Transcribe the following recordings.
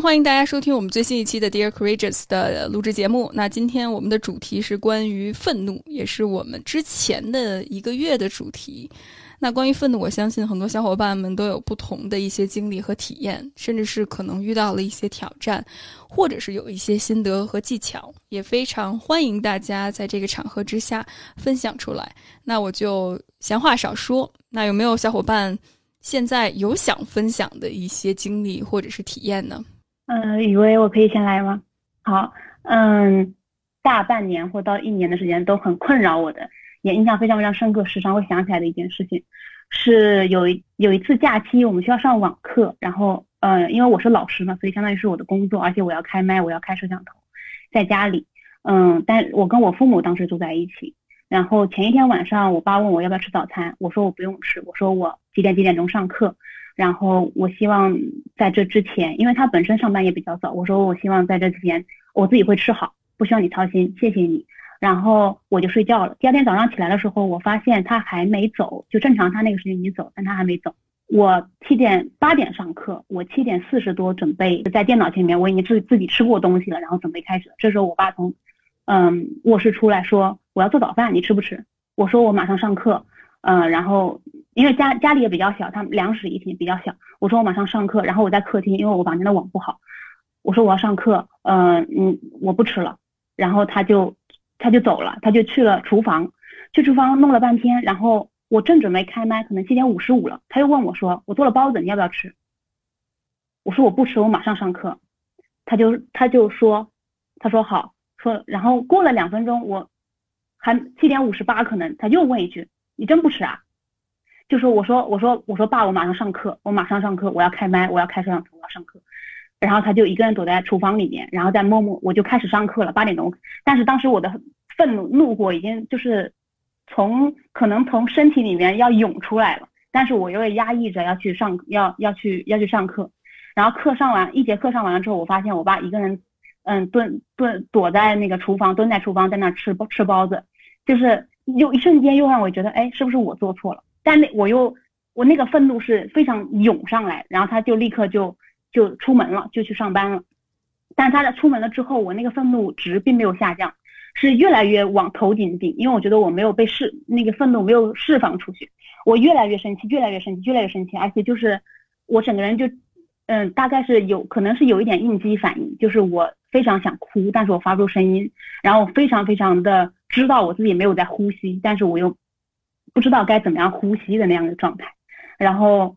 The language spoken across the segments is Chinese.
欢迎大家收听我们最新一期的 Dear Courageous 的录制节目。那今天我们的主题是关于愤怒，也是我们之前的一个月的主题。那关于愤怒，我相信很多小伙伴们都有不同的一些经历和体验，甚至是可能遇到了一些挑战，或者是有一些心得和技巧，也非常欢迎大家在这个场合之下分享出来。那我就闲话少说，那有没有小伙伴现在有想分享的一些经历或者是体验呢？嗯，以为我可以先来吗？好，嗯，大半年或到一年的时间都很困扰我的。也印象非常非常深刻，时常会想起来的一件事情，是有一有一次假期，我们需要上网课，然后，呃，因为我是老师嘛，所以相当于是我的工作，而且我要开麦，我要开摄像头，在家里，嗯，但我跟我父母当时住在一起，然后前一天晚上，我爸问我要不要吃早餐，我说我不用吃，我说我几点几点钟上课，然后我希望在这之前，因为他本身上班也比较早，我说我希望在这之前我自己会吃好，不需要你操心，谢谢你。然后我就睡觉了。第二天早上起来的时候，我发现他还没走，就正常他那个时间已经走，但他还没走。我七点八点上课，我七点四十多准备在电脑前面，我已经自自己吃过东西了，然后准备开始。这时候我爸从嗯卧室出来说我要做早饭，你吃不吃？我说我马上上课。嗯，然后因为家家里也比较小，他们两室一厅比较小。我说我马上上课，然后我在客厅，因为我房间的网不好。我说我要上课，嗯嗯，我不吃了。然后他就。他就走了，他就去了厨房，去厨房弄了半天，然后我正准备开麦，可能七点五十五了，他又问我说：“我做了包子，你要不要吃？”我说：“我不吃，我马上上课。”他就他就说：“他说好，说。”然后过了两分钟，我还七点五十八，可能他又问一句：“你真不吃啊？”就说我说我说我说爸，我马上上课，我马上上课，我要开麦，我要开摄像头，我要上课。然后他就一个人躲在厨房里面，然后在默默，我就开始上课了，八点钟。但是当时我的愤怒、怒火已经就是从可能从身体里面要涌出来了，但是我又压抑着要去上，要要去要去上课。然后课上完，一节课上完了之后，我发现我爸一个人，嗯，蹲蹲躲在那个厨房，蹲在厨房在那吃吃包子，就是又一瞬间又让我觉得，哎，是不是我做错了？但那我又我那个愤怒是非常涌上来，然后他就立刻就。就出门了，就去上班了。但他在出门了之后，我那个愤怒值并没有下降，是越来越往头顶顶。因为我觉得我没有被释那个愤怒没有释放出去，我越来越生气，越来越生气，越来越生气。而且就是我整个人就，嗯，大概是有可能是有一点应激反应，就是我非常想哭，但是我发不出声音，然后非常非常的知道我自己没有在呼吸，但是我又不知道该怎么样呼吸的那样的状态，然后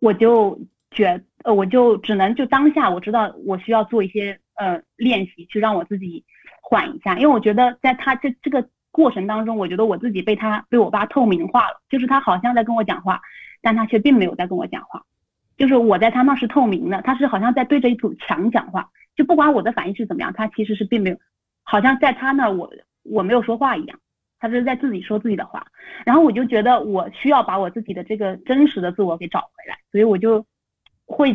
我就觉。呃，我就只能就当下我知道我需要做一些呃练习，去让我自己缓一下，因为我觉得在他这这个过程当中，我觉得我自己被他被我爸透明化了，就是他好像在跟我讲话，但他却并没有在跟我讲话，就是我在他那是透明的，他是好像在对着一堵墙讲话，就不管我的反应是怎么样，他其实是并没有，好像在他那我我没有说话一样，他是在自己说自己的话，然后我就觉得我需要把我自己的这个真实的自我给找回来，所以我就。会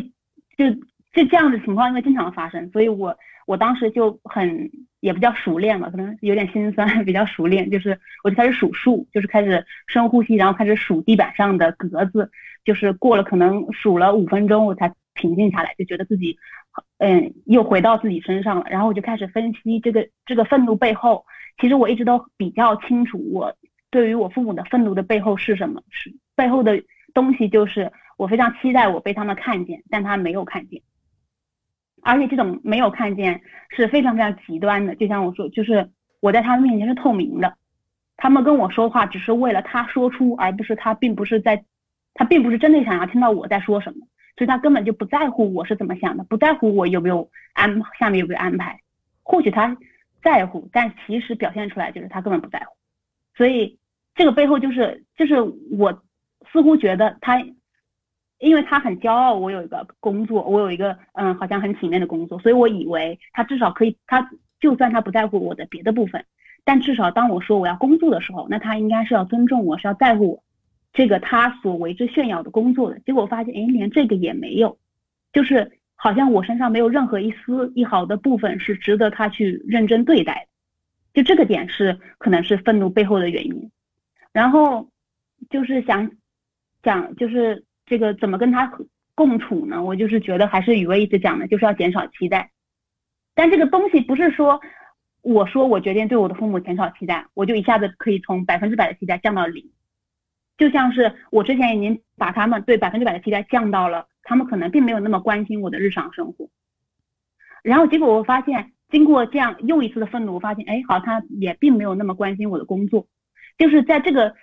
就就这样的情况，因为经常发生，所以我我当时就很也不叫熟练了，可能有点心酸，比较熟练，就是我就开始数数，就是开始深呼吸，然后开始数地板上的格子，就是过了可能数了五分钟，我才平静下来，就觉得自己嗯又回到自己身上了，然后我就开始分析这个这个愤怒背后，其实我一直都比较清楚，我对于我父母的愤怒的背后是什么，是背后的东西就是。我非常期待我被他们看见，但他没有看见，而且这种没有看见是非常非常极端的。就像我说，就是我在他们面前是透明的，他们跟我说话只是为了他说出，而不是他并不是在，他并不是真的想要听到我在说什么，所以他根本就不在乎我是怎么想的，不在乎我有没有安下面有没有安排。或许他在乎，但其实表现出来就是他根本不在乎。所以这个背后就是就是我似乎觉得他。因为他很骄傲，我有一个工作，我有一个嗯，好像很体面的工作，所以我以为他至少可以，他就算他不在乎我的别的部分，但至少当我说我要工作的时候，那他应该是要尊重我，是要在乎我这个他所为之炫耀的工作的。结果发现，哎，连这个也没有，就是好像我身上没有任何一丝一毫的部分是值得他去认真对待的，就这个点是可能是愤怒背后的原因。然后就是想讲就是。这个怎么跟他共处呢？我就是觉得还是雨薇一直讲的，就是要减少期待。但这个东西不是说我说我决定对我的父母减少期待，我就一下子可以从百分之百的期待降到零。就像是我之前已经把他们对百分之百的期待降到了，他们可能并没有那么关心我的日常生活。然后结果我发现，经过这样又一次的愤怒，我发现，哎，好，他也并没有那么关心我的工作。就是在这个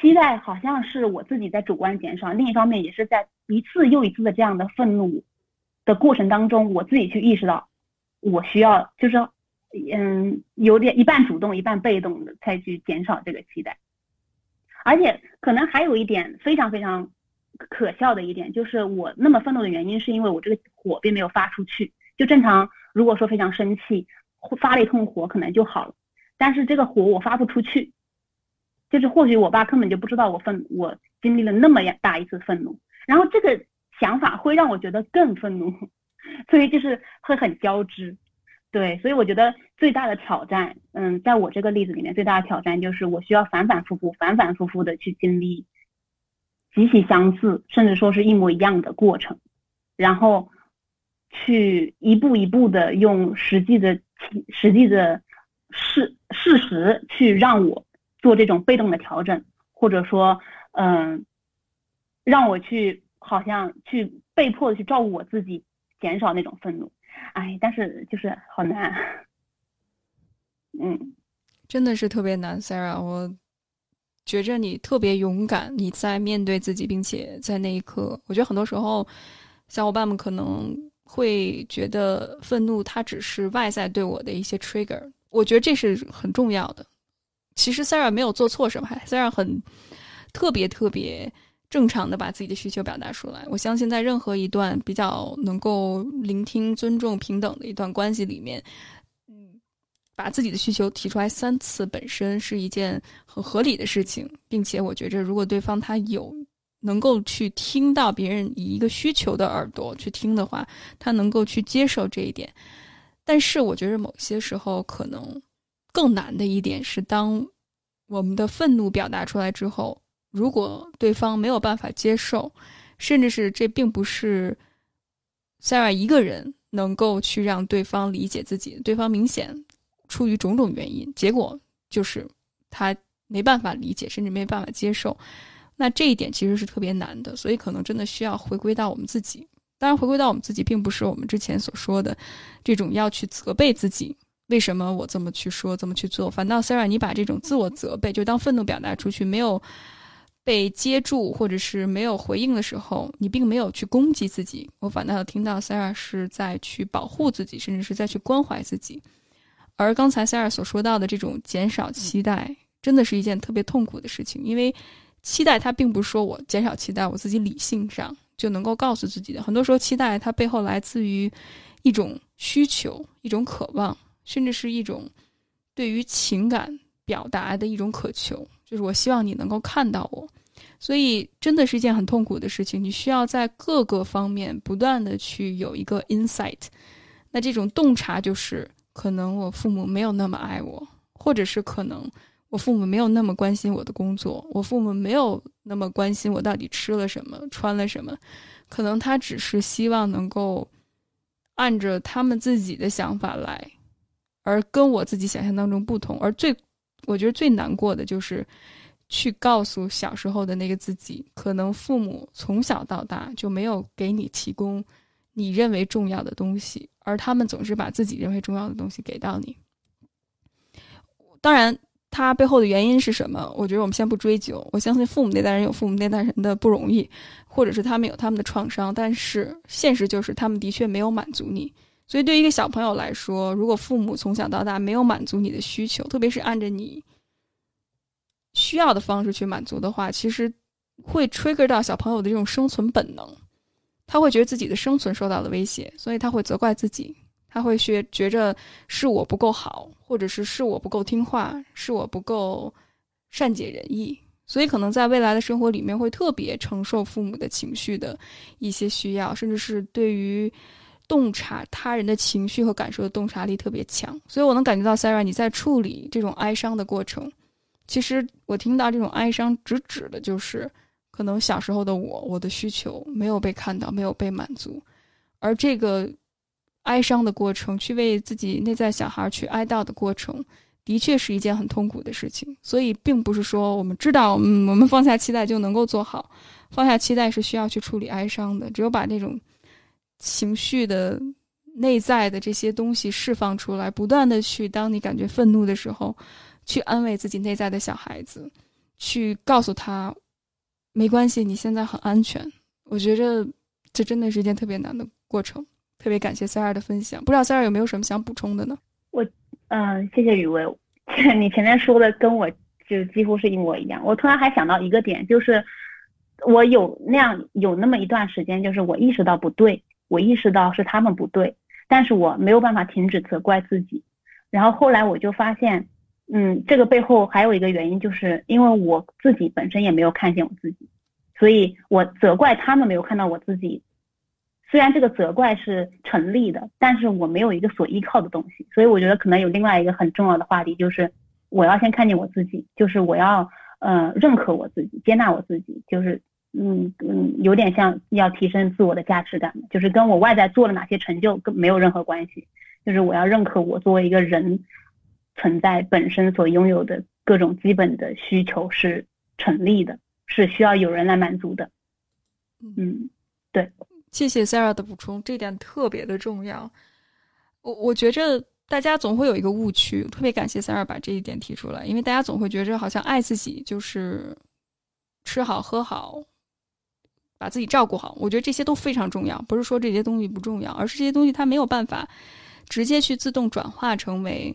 期待好像是我自己在主观减少，另一方面也是在一次又一次的这样的愤怒的过程当中，我自己去意识到，我需要就是嗯，有点一半主动一半被动的再去减少这个期待。而且可能还有一点非常非常可笑的一点，就是我那么愤怒的原因，是因为我这个火并没有发出去。就正常，如果说非常生气，发了一通火可能就好了。但是这个火我发不出去，就是或许我爸根本就不知道我愤，我经历了那么大一次愤怒，然后这个想法会让我觉得更愤怒，所以就是会很交织。对，所以我觉得最大的挑战，嗯，在我这个例子里面，最大的挑战就是我需要反反复复、反反复复的去经历极其相似，甚至说是一模一样的过程，然后去一步一步的用实际的、实际的事事实去让我做这种被动的调整，或者说，嗯，让我去好像去被迫的去照顾我自己，减少那种愤怒。哎，但是就是好难，嗯，真的是特别难，Sarah。我觉着你特别勇敢，你在面对自己，并且在那一刻，我觉得很多时候小伙伴们可能会觉得愤怒它只是外在对我的一些 trigger，我觉得这是很重要的。其实 Sarah 没有做错什么，Sarah 很特别特别。正常的把自己的需求表达出来，我相信在任何一段比较能够聆听、尊重、平等的一段关系里面，把自己的需求提出来三次本身是一件很合理的事情，并且我觉着，如果对方他有能够去听到别人以一个需求的耳朵去听的话，他能够去接受这一点。但是我觉着某些时候可能更难的一点是，当我们的愤怒表达出来之后。如果对方没有办法接受，甚至是这并不是 Sarah 一个人能够去让对方理解自己，对方明显出于种种原因，结果就是他没办法理解，甚至没办法接受。那这一点其实是特别难的，所以可能真的需要回归到我们自己。当然，回归到我们自己，并不是我们之前所说的这种要去责备自己，为什么我这么去说，这么去做。反倒 Sarah，你把这种自我责备，就当愤怒表达出去，没有。被接住或者是没有回应的时候，你并没有去攻击自己，我反倒听到 Sarah 是在去保护自己，甚至是在去关怀自己。而刚才塞尔所说到的这种减少期待，真的是一件特别痛苦的事情，因为期待它并不是说我减少期待，我自己理性上就能够告诉自己的。很多时候，期待它背后来自于一种需求、一种渴望，甚至是一种对于情感表达的一种渴求。就是我希望你能够看到我，所以真的是一件很痛苦的事情。你需要在各个方面不断的去有一个 insight。那这种洞察就是，可能我父母没有那么爱我，或者是可能我父母没有那么关心我的工作，我父母没有那么关心我到底吃了什么、穿了什么，可能他只是希望能够按着他们自己的想法来，而跟我自己想象当中不同，而最。我觉得最难过的就是，去告诉小时候的那个自己，可能父母从小到大就没有给你提供你认为重要的东西，而他们总是把自己认为重要的东西给到你。当然，他背后的原因是什么？我觉得我们先不追究。我相信父母那代人有父母那代人的不容易，或者是他们有他们的创伤，但是现实就是他们的确没有满足你。所以，对于一个小朋友来说，如果父母从小到大没有满足你的需求，特别是按着你需要的方式去满足的话，其实会 trigger 到小朋友的这种生存本能，他会觉得自己的生存受到了威胁，所以他会责怪自己，他会学觉着是我不够好，或者是是我不够听话，是我不够善解人意，所以可能在未来的生活里面会特别承受父母的情绪的一些需要，甚至是对于。洞察他人的情绪和感受的洞察力特别强，所以我能感觉到 Sarah 你在处理这种哀伤的过程。其实我听到这种哀伤，直指的就是可能小时候的我，我的需求没有被看到，没有被满足，而这个哀伤的过程，去为自己内在小孩去哀悼的过程，的确是一件很痛苦的事情。所以，并不是说我们知道，嗯，我们放下期待就能够做好。放下期待是需要去处理哀伤的。只有把那种情绪的内在的这些东西释放出来，不断的去，当你感觉愤怒的时候，去安慰自己内在的小孩子，去告诉他。没关系，你现在很安全。我觉着这真的是一件特别难的过程。特别感谢塞尔的分享，不知道塞尔有没有什么想补充的呢？我，嗯，谢谢雨薇。你前面说的跟我就几乎是一模一样。我突然还想到一个点，就是我有那样有那么一段时间，就是我意识到不对，我意识到是他们不对，但是我没有办法停止责怪自己。然后后来我就发现。嗯，这个背后还有一个原因，就是因为我自己本身也没有看见我自己，所以我责怪他们没有看到我自己。虽然这个责怪是成立的，但是我没有一个所依靠的东西，所以我觉得可能有另外一个很重要的话题，就是我要先看见我自己，就是我要呃认可我自己，接纳我自己，就是嗯嗯，有点像要提升自我的价值感，就是跟我外在做了哪些成就跟没有任何关系，就是我要认可我作为一个人。存在本身所拥有的各种基本的需求是成立的，是需要有人来满足的。嗯，对，谢谢 Sarah 的补充，这点特别的重要。我我觉着大家总会有一个误区，特别感谢 Sarah 把这一点提出来，因为大家总会觉着好像爱自己就是吃好喝好，把自己照顾好。我觉得这些都非常重要，不是说这些东西不重要，而是这些东西它没有办法直接去自动转化成为。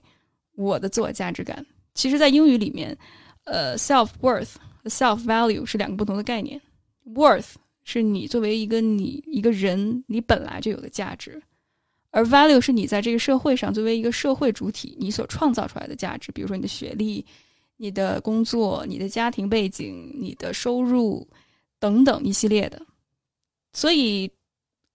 我的自我价值感，其实，在英语里面，呃，self worth 和 self value 是两个不同的概念。worth 是你作为一个你一个人你本来就有的价值，而 value 是你在这个社会上作为一个社会主体你所创造出来的价值。比如说你的学历、你的工作、你的家庭背景、你的收入等等一系列的。所以，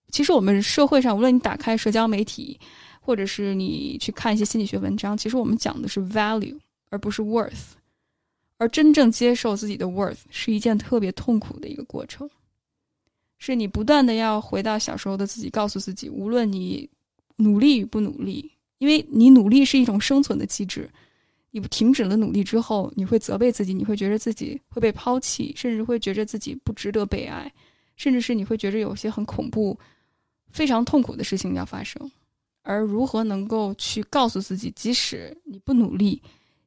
其实我们社会上，无论你打开社交媒体。或者是你去看一些心理学文章，其实我们讲的是 value，而不是 worth。而真正接受自己的 worth 是一件特别痛苦的一个过程，是你不断的要回到小时候的自己，告诉自己，无论你努力与不努力，因为你努力是一种生存的机制，你停止了努力之后，你会责备自己，你会觉得自己会被抛弃，甚至会觉得自己不值得被爱，甚至是你会觉得有些很恐怖、非常痛苦的事情要发生。而如何能够去告诉自己，即使你不努力，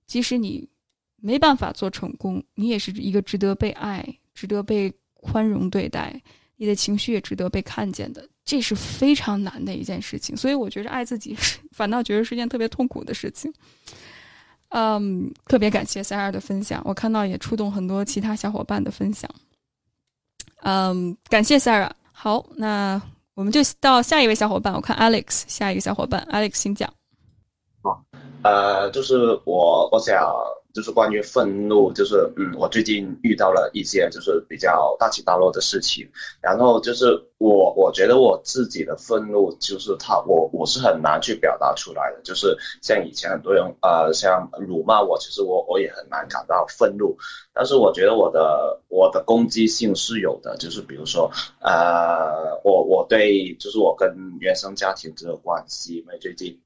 即使你没办法做成功，你也是一个值得被爱、值得被宽容对待，你的情绪也值得被看见的，这是非常难的一件事情。所以我觉得爱自己，反倒觉得是件特别痛苦的事情。嗯，特别感谢塞尔的分享，我看到也触动很多其他小伙伴的分享。嗯，感谢 Sara。好，那。我们就到下一位小伙伴，我看 Alex，下一个小伙伴 Alex，先讲。好，呃，就是我，我想。就是关于愤怒，就是嗯，我最近遇到了一些就是比较大起大落的事情，然后就是我我觉得我自己的愤怒就是他我我是很难去表达出来的，就是像以前很多人呃像辱骂我，其实我我也很难感到愤怒，但是我觉得我的我的攻击性是有的，就是比如说呃我我对就是我跟原生家庭这个关系，因为最近。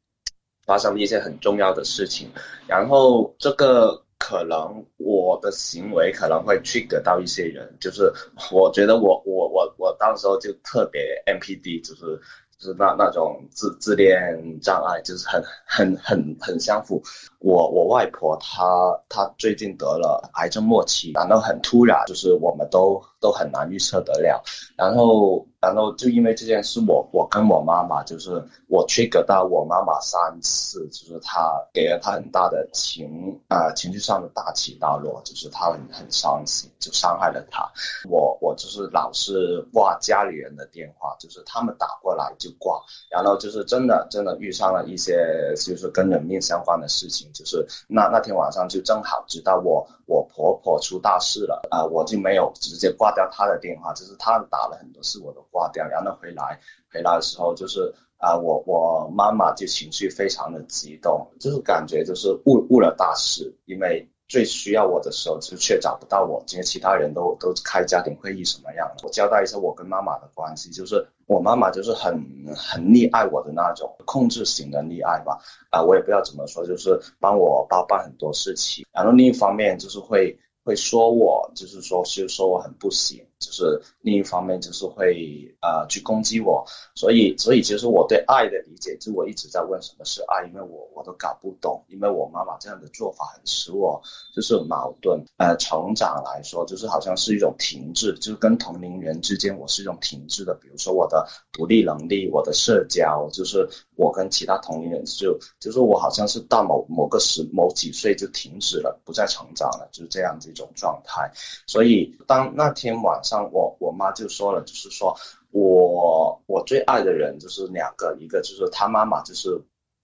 发生了一些很重要的事情，然后这个可能我的行为可能会 trigger 到一些人，就是我觉得我我我我当时候就特别 MPD，就是。就是那那种自自恋障碍，就是很很很很相符。我我外婆她她最近得了癌症末期，然后很突然，就是我们都都很难预测得了。然后然后就因为这件事，我我跟我妈妈就是我 trigger 到我妈妈三次，就是她给了她很大的情啊情绪上的大起大落，就是她很很伤心，就伤害了她。我我就是老是挂家里人的电话，就是他们打过来就。挂，然后就是真的真的遇上了一些就是跟人命相关的事情，就是那那天晚上就正好知道我我婆婆出大事了啊，我就没有直接挂挂掉他的电话，就是他打了很多次我都挂掉，然后回来回来的时候就是啊我我妈妈就情绪非常的激动，就是感觉就是误误了大事，因为最需要我的时候，就却找不到我，因为其他人都都开家庭会议什么样。我交代一下我跟妈妈的关系，就是我妈妈就是很很溺爱我的那种控制型的溺爱吧，啊，我也不知道怎么说，就是帮我包办很多事情，然后另一方面就是会。会说我，就是说，就是说我很不行，就是另一方面就是会呃去攻击我，所以所以其实我对爱的理解，就我一直在问什么是爱，因为我我都搞不懂，因为我妈妈这样的做法很使我就是矛盾。呃，成长来说，就是好像是一种停滞，就是跟同龄人之间我是一种停滞的，比如说我的独立能力，我的社交，就是我跟其他同龄人就就是我好像是到某某个时某几岁就停止了，不再成长了，就是这样子。种状态，所以当那天晚上，我我妈就说了，就是说我我最爱的人就是两个，一个就是他妈妈，就是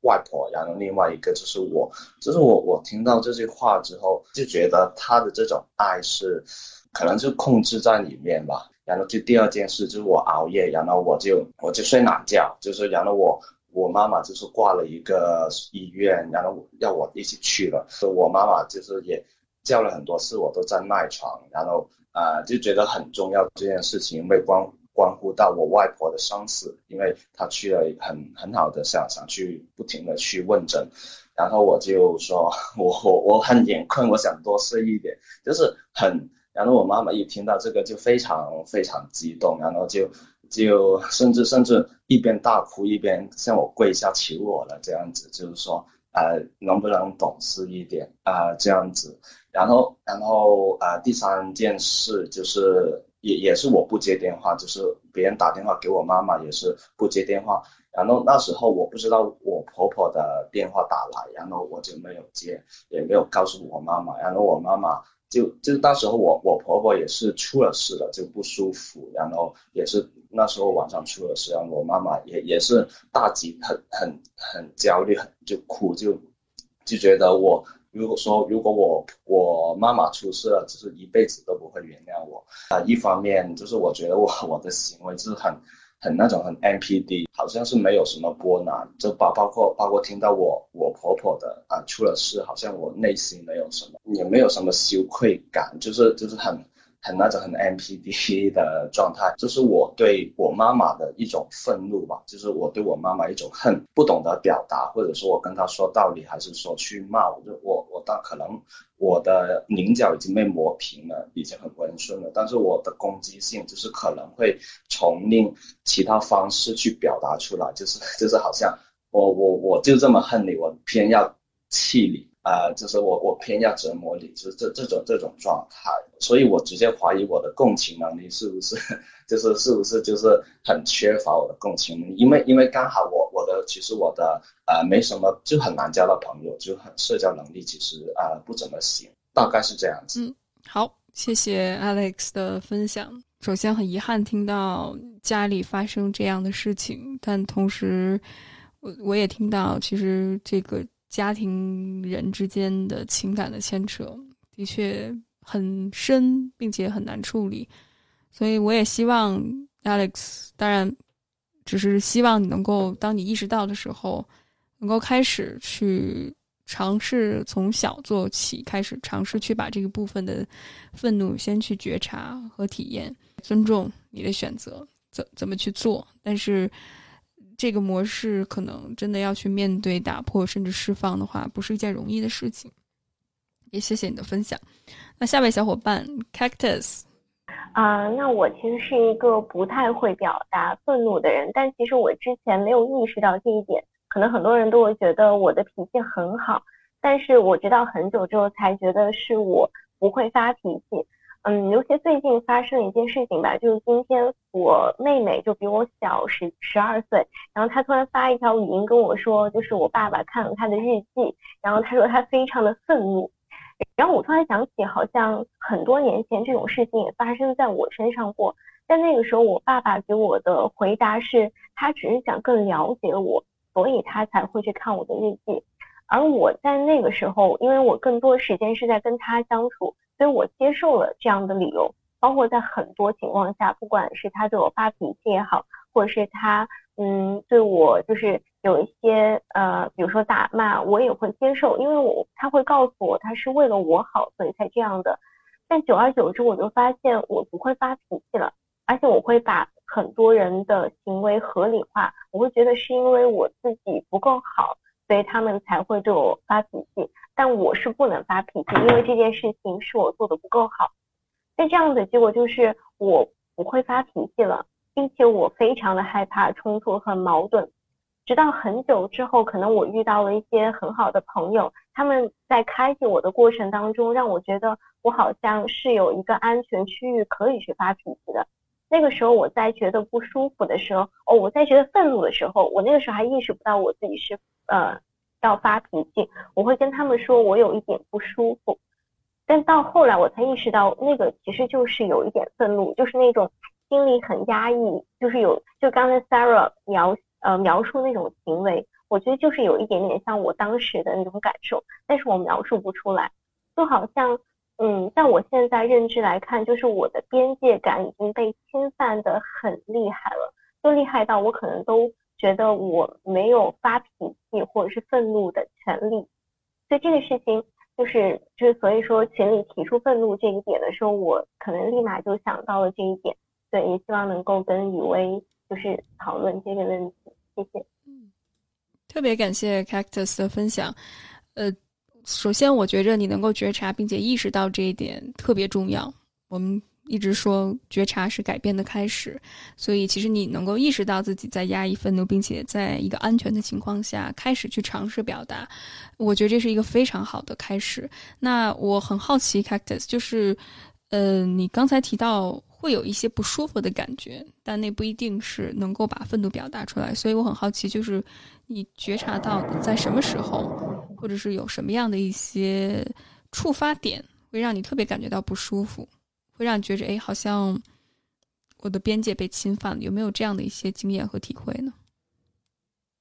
外婆，然后另外一个就是我，就是我我听到这句话之后，就觉得他的这种爱是可能就控制在里面吧。然后就第二件事就是我熬夜，然后我就我就睡懒觉，就是然后我我妈妈就是挂了一个医院，然后要我一起去了，我妈妈就是也。叫了很多次，我都在赖床，然后啊就觉得很重要这件事情，因为关关乎到我外婆的生死，因为她去了很很好的想想去不停的去问诊，然后我就说我我我很眼困，我想多睡一点，就是很，然后我妈妈一听到这个就非常非常激动，然后就就甚至甚至一边大哭一边向我跪下求我了，这样子就是说呃能不能懂事一点啊这样子。然后，然后啊，第三件事就是也也是我不接电话，就是别人打电话给我妈妈也是不接电话。然后那时候我不知道我婆婆的电话打来，然后我就没有接，也没有告诉我妈妈。然后我妈妈就就那时候我我婆婆也是出了事了，就不舒服，然后也是那时候晚上出了事，然后我妈妈也也是大急，很很很焦虑，很就哭，就就觉得我。如果说如果我我妈妈出事了，就是一辈子都不会原谅我啊！一方面就是我觉得我我的行为就是很很那种很 NPD，好像是没有什么波澜，就包包括包括听到我我婆婆的啊出了事，好像我内心没有什么，也没有什么羞愧感，就是就是很。很那种很 NPD 的状态，就是我对我妈妈的一种愤怒吧，就是我对我妈妈一种恨，不懂得表达，或者说我跟她说道理，还是说去骂我，就我我当可能我的棱角已经被磨平了，已经很温顺了，但是我的攻击性就是可能会从另其他方式去表达出来，就是就是好像我我我就这么恨你，我偏要气你。啊，就是我我偏要折磨你，就是这这种这种状态，所以我直接怀疑我的共情能力是不是，就是是不是就是很缺乏我的共情能力，因为因为刚好我我的其实我的呃没什么就很难交到朋友，就很社交能力其实啊不怎么行，大概是这样子。嗯，好，谢谢 Alex 的分享。首先很遗憾听到家里发生这样的事情，但同时我我也听到其实这个。家庭人之间的情感的牵扯的确很深，并且很难处理，所以我也希望 Alex，当然只是希望你能够，当你意识到的时候，能够开始去尝试从小做起，开始尝试去把这个部分的愤怒先去觉察和体验，尊重你的选择，怎怎么去做，但是。这个模式可能真的要去面对、打破，甚至释放的话，不是一件容易的事情。也谢谢你的分享。那下位小伙伴 Cactus，啊，那我其实是一个不太会表达愤怒的人，但其实我之前没有意识到这一点。可能很多人都会觉得我的脾气很好，但是我直到很久之后才觉得是我不会发脾气。嗯，尤其最近发生一件事情吧，就是今天我妹妹就比我小十十二岁，然后她突然发一条语音跟我说，就是我爸爸看了她的日记，然后她说她非常的愤怒，然后我突然想起，好像很多年前这种事情也发生在我身上过，但那个时候我爸爸给我的回答是，他只是想更了解我，所以他才会去看我的日记，而我在那个时候，因为我更多时间是在跟他相处。所以我接受了这样的理由，包括在很多情况下，不管是他对我发脾气也好，或者是他嗯对我就是有一些呃，比如说打骂，我也会接受，因为我他会告诉我他是为了我好，所以才这样的。但久而久之，我就发现我不会发脾气了，而且我会把很多人的行为合理化，我会觉得是因为我自己不够好，所以他们才会对我发脾气。但我是不能发脾气，因为这件事情是我做的不够好。那这样的结果就是我不会发脾气了，并且我非常的害怕冲突和矛盾。直到很久之后，可能我遇到了一些很好的朋友，他们在开启我的过程当中，让我觉得我好像是有一个安全区域可以去发脾气的。那个时候我在觉得不舒服的时候，哦，我在觉得愤怒的时候，我那个时候还意识不到我自己是呃要发脾气，我会跟他们说我有一点不舒服。但到后来我才意识到，那个其实就是有一点愤怒，就是那种心里很压抑，就是有就刚才 Sarah 描。呃，描述那种行为，我觉得就是有一点点像我当时的那种感受，但是我描述不出来，就好像，嗯，但我现在认知来看，就是我的边界感已经被侵犯的很厉害了，就厉害到我可能都觉得我没有发脾气或者是愤怒的权利，所以这个事情就是就是所以说群里提出愤怒这一点的时候，我可能立马就想到了这一点，对，也希望能够跟雨薇就是讨论这个问题。谢谢，嗯，特别感谢 Cactus 的分享。呃，首先我觉着你能够觉察并且意识到这一点特别重要。我们一直说觉察是改变的开始，所以其实你能够意识到自己在压抑愤怒，并且在一个安全的情况下开始去尝试表达，我觉得这是一个非常好的开始。那我很好奇，Cactus，就是，呃，你刚才提到。会有一些不舒服的感觉，但那不一定是能够把愤怒表达出来。所以我很好奇，就是你觉察到在什么时候，或者是有什么样的一些触发点，会让你特别感觉到不舒服，会让你觉着哎，好像我的边界被侵犯了。有没有这样的一些经验和体会呢？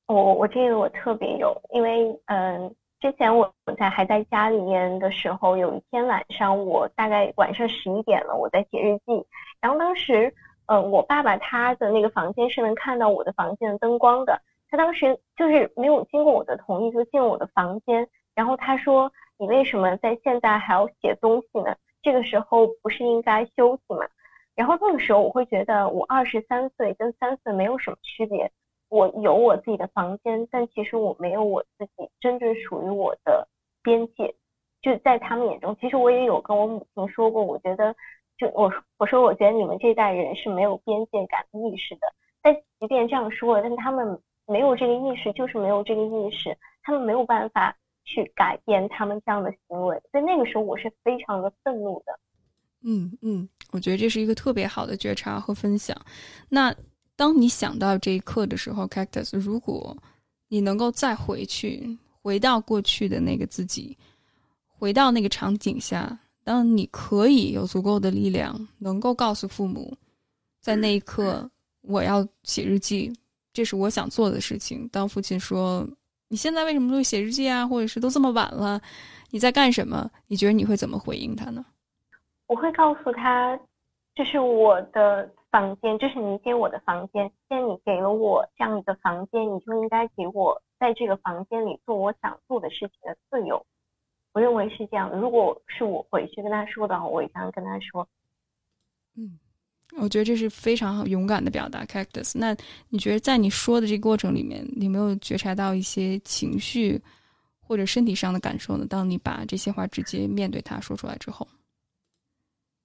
我我这个我特别有，因为嗯。之前我我在还在家里面的时候，有一天晚上，我大概晚上十一点了，我在写日记。然后当时，呃，我爸爸他的那个房间是能看到我的房间的灯光的。他当时就是没有经过我的同意就进了我的房间。然后他说：“你为什么在现在还要写东西呢？这个时候不是应该休息吗？”然后那个时候我会觉得，我二十三岁跟三岁没有什么区别。我有我自己的房间，但其实我没有我自己真正属于我的边界。就在他们眼中，其实我也有跟我母亲说过，我觉得，就我我说我觉得你们这代人是没有边界感意识的。但即便这样说了，但他们没有这个意识，就是没有这个意识，他们没有办法去改变他们这样的行为。在那个时候，我是非常的愤怒的。嗯嗯，我觉得这是一个特别好的觉察和分享。那。当你想到这一刻的时候，Cactus，如果你能够再回去，回到过去的那个自己，回到那个场景下，当你可以有足够的力量，能够告诉父母，在那一刻我要写日记，这是我想做的事情。当父亲说你现在为什么会写日记啊，或者是都这么晚了，你在干什么？你觉得你会怎么回应他呢？我会告诉他，这是我的。房间，这是你给我的房间。既然你给了我这样一个房间，你就应该给我在这个房间里做我想做的事情的自由。我认为是这样。如果是我回去跟他说的话，我也这样跟他说。嗯，我觉得这是非常勇敢的表达，Cactus。那你觉得在你说的这个过程里面，你有没有觉察到一些情绪或者身体上的感受呢？当你把这些话直接面对他说出来之后。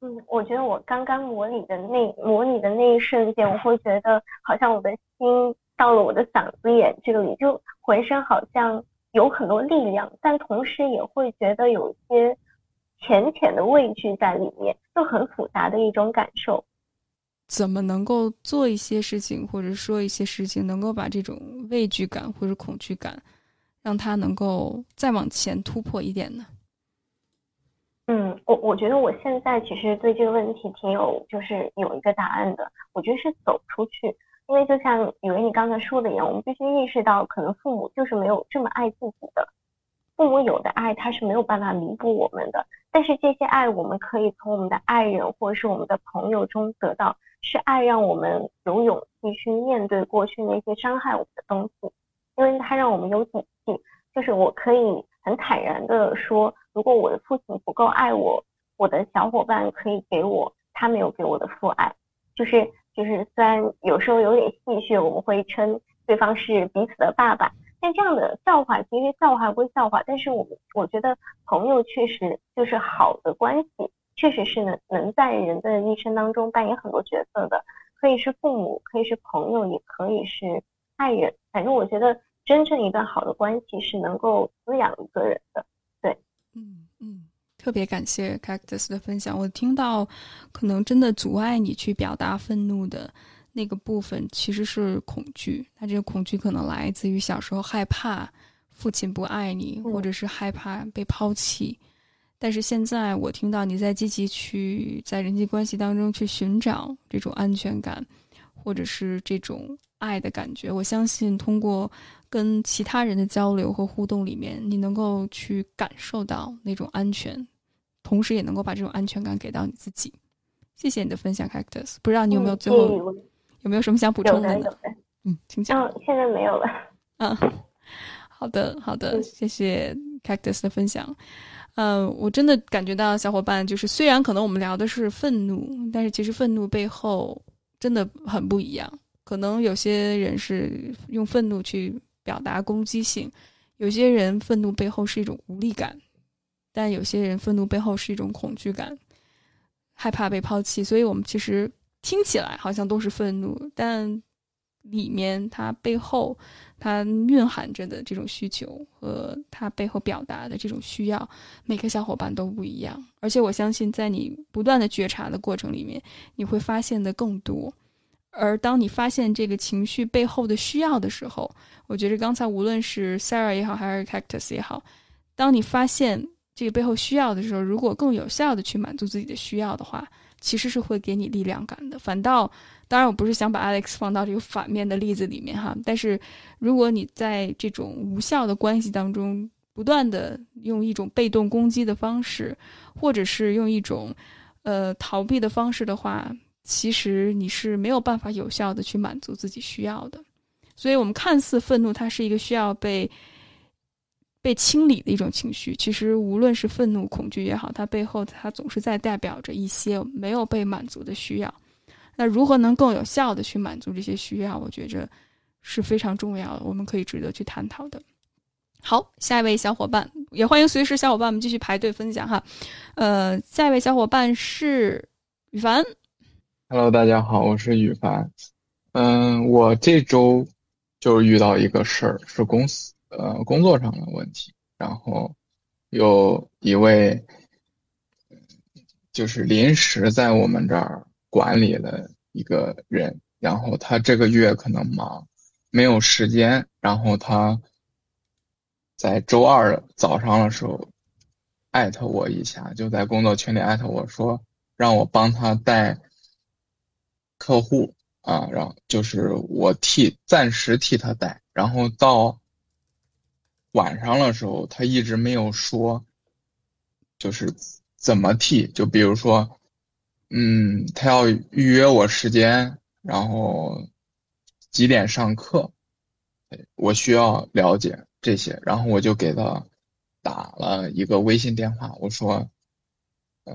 嗯，我觉得我刚刚模拟的那模拟的那一瞬间，我会觉得好像我的心到了我的嗓子眼这里，就浑身好像有很多力量，但同时也会觉得有一些浅浅的畏惧在里面，就很复杂的一种感受。怎么能够做一些事情，或者说一些事情，能够把这种畏惧感或者恐惧感，让它能够再往前突破一点呢？嗯，我我觉得我现在其实对这个问题挺有，就是有一个答案的。我觉得是走出去，因为就像以为你刚才说的一样，我们必须意识到，可能父母就是没有这么爱自己的。父母有的爱，他是没有办法弥补我们的。但是这些爱，我们可以从我们的爱人或者是我们的朋友中得到，是爱让我们有勇气去面对过去那些伤害我们的东西。因为它让我们有底气，就是我可以很坦然的说，如果我的父亲不够爱我，我的小伙伴可以给我他没有给我的父爱，就是就是虽然有时候有点戏谑，我们会称对方是彼此的爸爸。但这样的笑话，其实笑话归笑话，但是我我觉得朋友确实就是好的关系，确实是能能在人的一生当中扮演很多角色的，可以是父母，可以是朋友，也可以是爱人。反正我觉得真正一段好的关系是能够滋养一个人的。对，嗯嗯，特别感谢 Cactus 的分享。我听到可能真的阻碍你去表达愤怒的。那个部分其实是恐惧，那这个恐惧可能来自于小时候害怕父亲不爱你，或者是害怕被抛弃。但是现在我听到你在积极去在人际关系当中去寻找这种安全感，或者是这种爱的感觉。我相信通过跟其他人的交流和互动里面，你能够去感受到那种安全，同时也能够把这种安全感给到你自己。谢谢你的分享，Cactus。不知道你有没有最后。有没有什么想补充的？有的，的。嗯，请讲。嗯，现在没有了。嗯，好的，好的，谢谢 Cactus 的分享。嗯，我真的感觉到小伙伴就是，虽然可能我们聊的是愤怒，但是其实愤怒背后真的很不一样。可能有些人是用愤怒去表达攻击性，有些人愤怒背后是一种无力感，但有些人愤怒背后是一种恐惧感，害怕被抛弃。所以我们其实。听起来好像都是愤怒，但里面它背后它蕴含着的这种需求和它背后表达的这种需要，每个小伙伴都不一样。而且我相信，在你不断的觉察的过程里面，你会发现的更多。而当你发现这个情绪背后的需要的时候，我觉得刚才无论是 Sarah 也好，还是 Cactus 也好，当你发现这个背后需要的时候，如果更有效的去满足自己的需要的话。其实是会给你力量感的。反倒，当然我不是想把 Alex 放到这个反面的例子里面哈。但是，如果你在这种无效的关系当中，不断的用一种被动攻击的方式，或者是用一种呃逃避的方式的话，其实你是没有办法有效的去满足自己需要的。所以，我们看似愤怒，它是一个需要被。被清理的一种情绪，其实无论是愤怒、恐惧也好，它背后它总是在代表着一些没有被满足的需要。那如何能更有效的去满足这些需要？我觉着是非常重要的，我们可以值得去探讨的。好，下一位小伙伴也欢迎随时小伙伴们继续排队分享哈。呃，下一位小伙伴是羽凡。Hello，大家好，我是羽凡。嗯，我这周就遇到一个事儿，是公司。呃，工作上的问题，然后有一位就是临时在我们这儿管理的一个人，然后他这个月可能忙，没有时间，然后他在周二早上的时候艾特我一下，就在工作群里艾特我说让我帮他带客户啊，然后就是我替暂时替他带，然后到。晚上的时候，他一直没有说，就是怎么替。就比如说，嗯，他要预约我时间，然后几点上课，我需要了解这些。然后我就给他打了一个微信电话，我说，呃，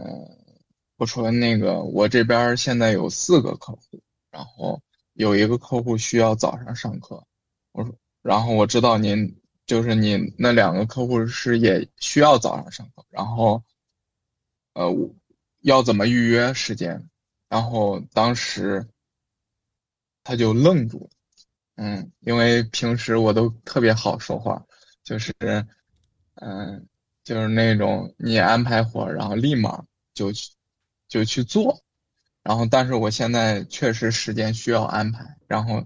我说那个我这边现在有四个客户，然后有一个客户需要早上上课，我说，然后我知道您。就是你那两个客户是也需要早上上课，然后，呃，要怎么预约时间？然后当时他就愣住了，嗯，因为平时我都特别好说话，就是，嗯，就是那种你安排活，然后立马就去就去做，然后但是我现在确实时间需要安排，然后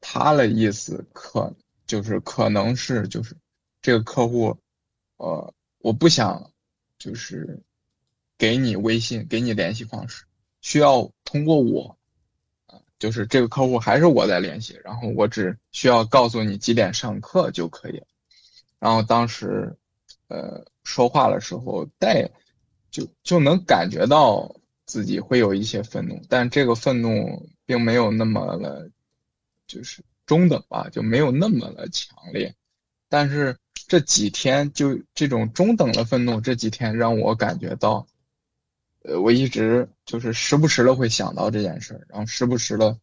他的意思可。就是可能是就是这个客户，呃，我不想就是给你微信，给你联系方式，需要通过我，啊，就是这个客户还是我在联系，然后我只需要告诉你几点上课就可以。然后当时，呃，说话的时候带就就能感觉到自己会有一些愤怒，但这个愤怒并没有那么的，就是。中等吧，就没有那么的强烈。但是这几天就这种中等的愤怒，这几天让我感觉到，呃，我一直就是时不时的会想到这件事儿，然后时不时的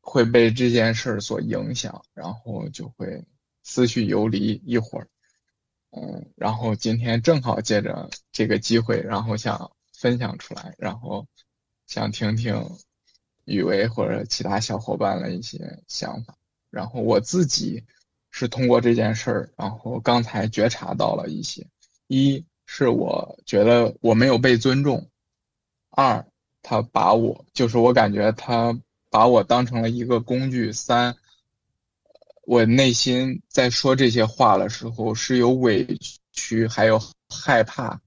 会被这件事儿所影响，然后就会思绪游离一会儿。嗯，然后今天正好借着这个机会，然后想分享出来，然后想听听雨薇或者其他小伙伴的一些想法。然后我自己是通过这件事儿，然后刚才觉察到了一些：一是我觉得我没有被尊重；二他把我就是我感觉他把我当成了一个工具；三。我内心在说这些话的时候是有委屈，还有害怕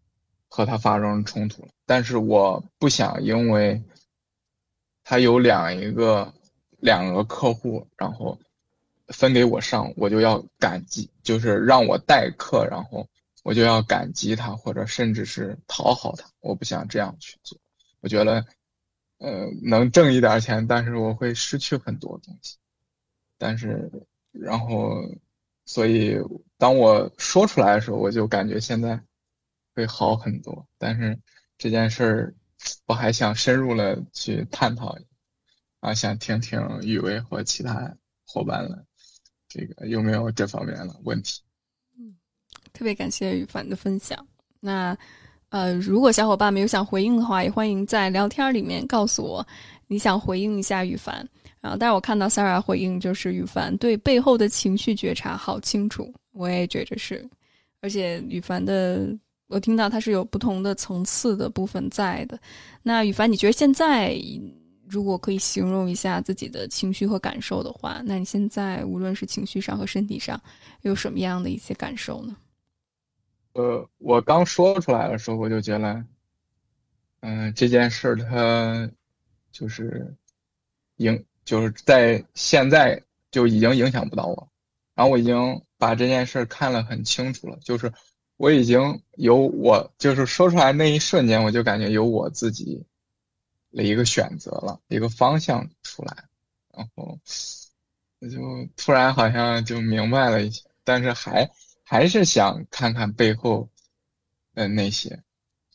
和他发生冲突但是我不想因为他有两一个两个客户，然后分给我上，我就要感激，就是让我代课，然后我就要感激他，或者甚至是讨好他。我不想这样去做。我觉得，呃，能挣一点钱，但是我会失去很多东西。但是。然后，所以当我说出来的时候，我就感觉现在会好很多。但是这件事儿，我还想深入的去探讨，啊，想听听雨薇和其他伙伴的这个有没有这方面的问题。嗯，特别感谢雨凡的分享。那呃，如果小伙伴们有想回应的话，也欢迎在聊天里面告诉我，你想回应一下雨凡。然后！但是我看到 Sarah 回应就是羽凡对背后的情绪觉察好清楚，我也觉着是，而且羽凡的我听到他是有不同的层次的部分在的。那羽凡，你觉得现在如果可以形容一下自己的情绪和感受的话，那你现在无论是情绪上和身体上有什么样的一些感受呢？呃，我刚说出来的时候，我就觉得，嗯，这件事它就是影。就是在现在就已经影响不到我，然后我已经把这件事看得很清楚了。就是我已经有我，就是说出来那一瞬间，我就感觉有我自己的一个选择了，一个方向出来，然后我就突然好像就明白了一些，但是还还是想看看背后的那些，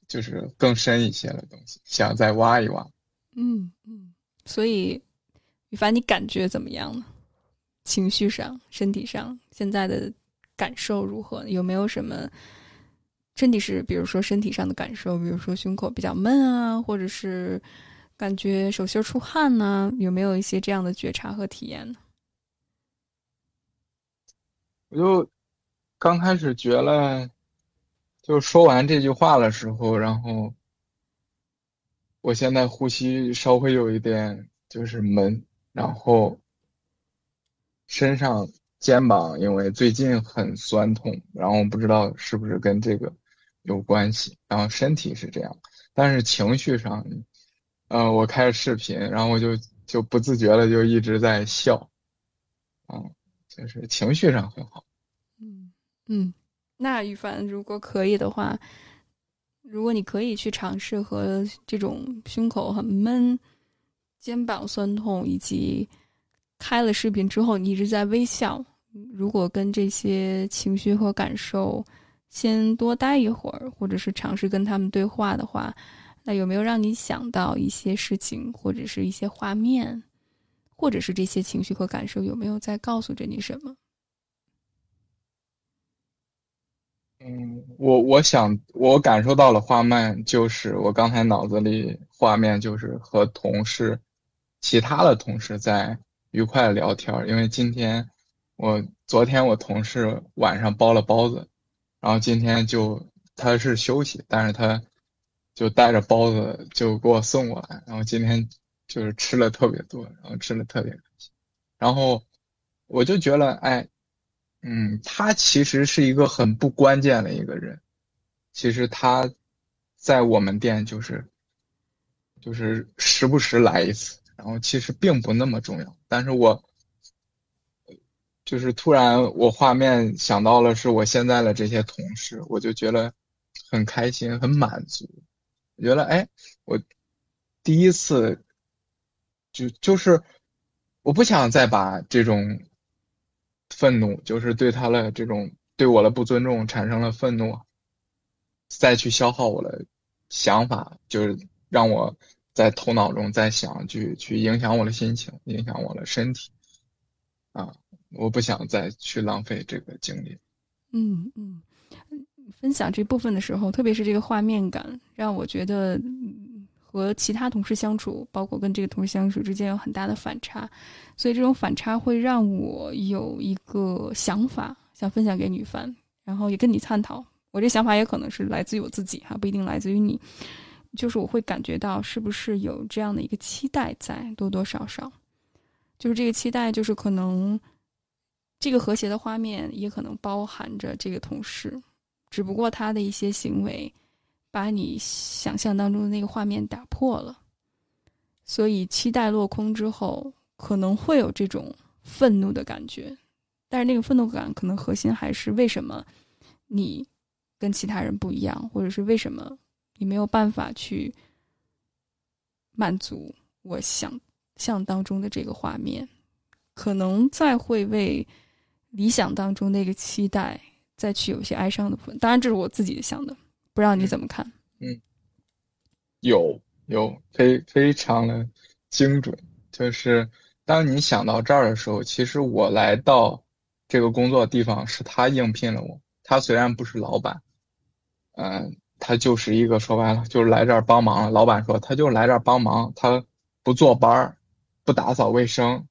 就是更深一些的东西，想再挖一挖。嗯嗯，所以。羽凡，你感觉怎么样呢？情绪上、身体上，现在的感受如何？有没有什么身体是，比如说身体上的感受，比如说胸口比较闷啊，或者是感觉手心出汗呢？有没有一些这样的觉察和体验呢？我就刚开始觉得，就说完这句话的时候，然后我现在呼吸稍微有一点就是闷。然后身上、肩膀因为最近很酸痛，然后不知道是不是跟这个有关系。然后身体是这样，但是情绪上，呃，我开着视频，然后我就就不自觉的就一直在笑，嗯，就是情绪上很好。嗯嗯，那羽凡，如果可以的话，如果你可以去尝试和这种胸口很闷。肩膀酸痛，以及开了视频之后你一直在微笑。如果跟这些情绪和感受先多待一会儿，或者是尝试跟他们对话的话，那有没有让你想到一些事情，或者是一些画面，或者是这些情绪和感受有没有在告诉着你什么？嗯，我我想我感受到了画面，就是我刚才脑子里画面就是和同事。其他的同事在愉快的聊天，因为今天我昨天我同事晚上包了包子，然后今天就他是休息，但是他就带着包子就给我送过来，然后今天就是吃了特别多，然后吃的特别开心，然后我就觉得，哎，嗯，他其实是一个很不关键的一个人，其实他在我们店就是就是时不时来一次。然后其实并不那么重要，但是我就是突然我画面想到了是我现在的这些同事，我就觉得很开心，很满足。我觉得哎，我第一次就就是我不想再把这种愤怒，就是对他的这种对我的不尊重产生了愤怒，再去消耗我的想法，就是让我在头脑中在想，去去影响我的心情，影响我的身体，啊，我不想再去浪费这个精力。嗯嗯，分享这部分的时候，特别是这个画面感，让我觉得。和其他同事相处，包括跟这个同事相处之间有很大的反差，所以这种反差会让我有一个想法想分享给女凡，然后也跟你探讨。我这想法也可能是来自于我自己哈，不一定来自于你。就是我会感觉到是不是有这样的一个期待在，多多少少，就是这个期待，就是可能这个和谐的画面也可能包含着这个同事，只不过他的一些行为。把你想象当中的那个画面打破了，所以期待落空之后，可能会有这种愤怒的感觉。但是那个愤怒感可能核心还是为什么你跟其他人不一样，或者是为什么你没有办法去满足我想象当中的这个画面，可能再会为理想当中那个期待再去有一些哀伤的部分。当然，这是我自己想的。不知道你怎么看？嗯，有有非非常的精准，就是当你想到这儿的时候，其实我来到这个工作地方是他应聘了我。他虽然不是老板，嗯，他就是一个说白了就是来这儿帮忙。老板说他就来这儿帮忙，他不坐班儿，不打扫卫生，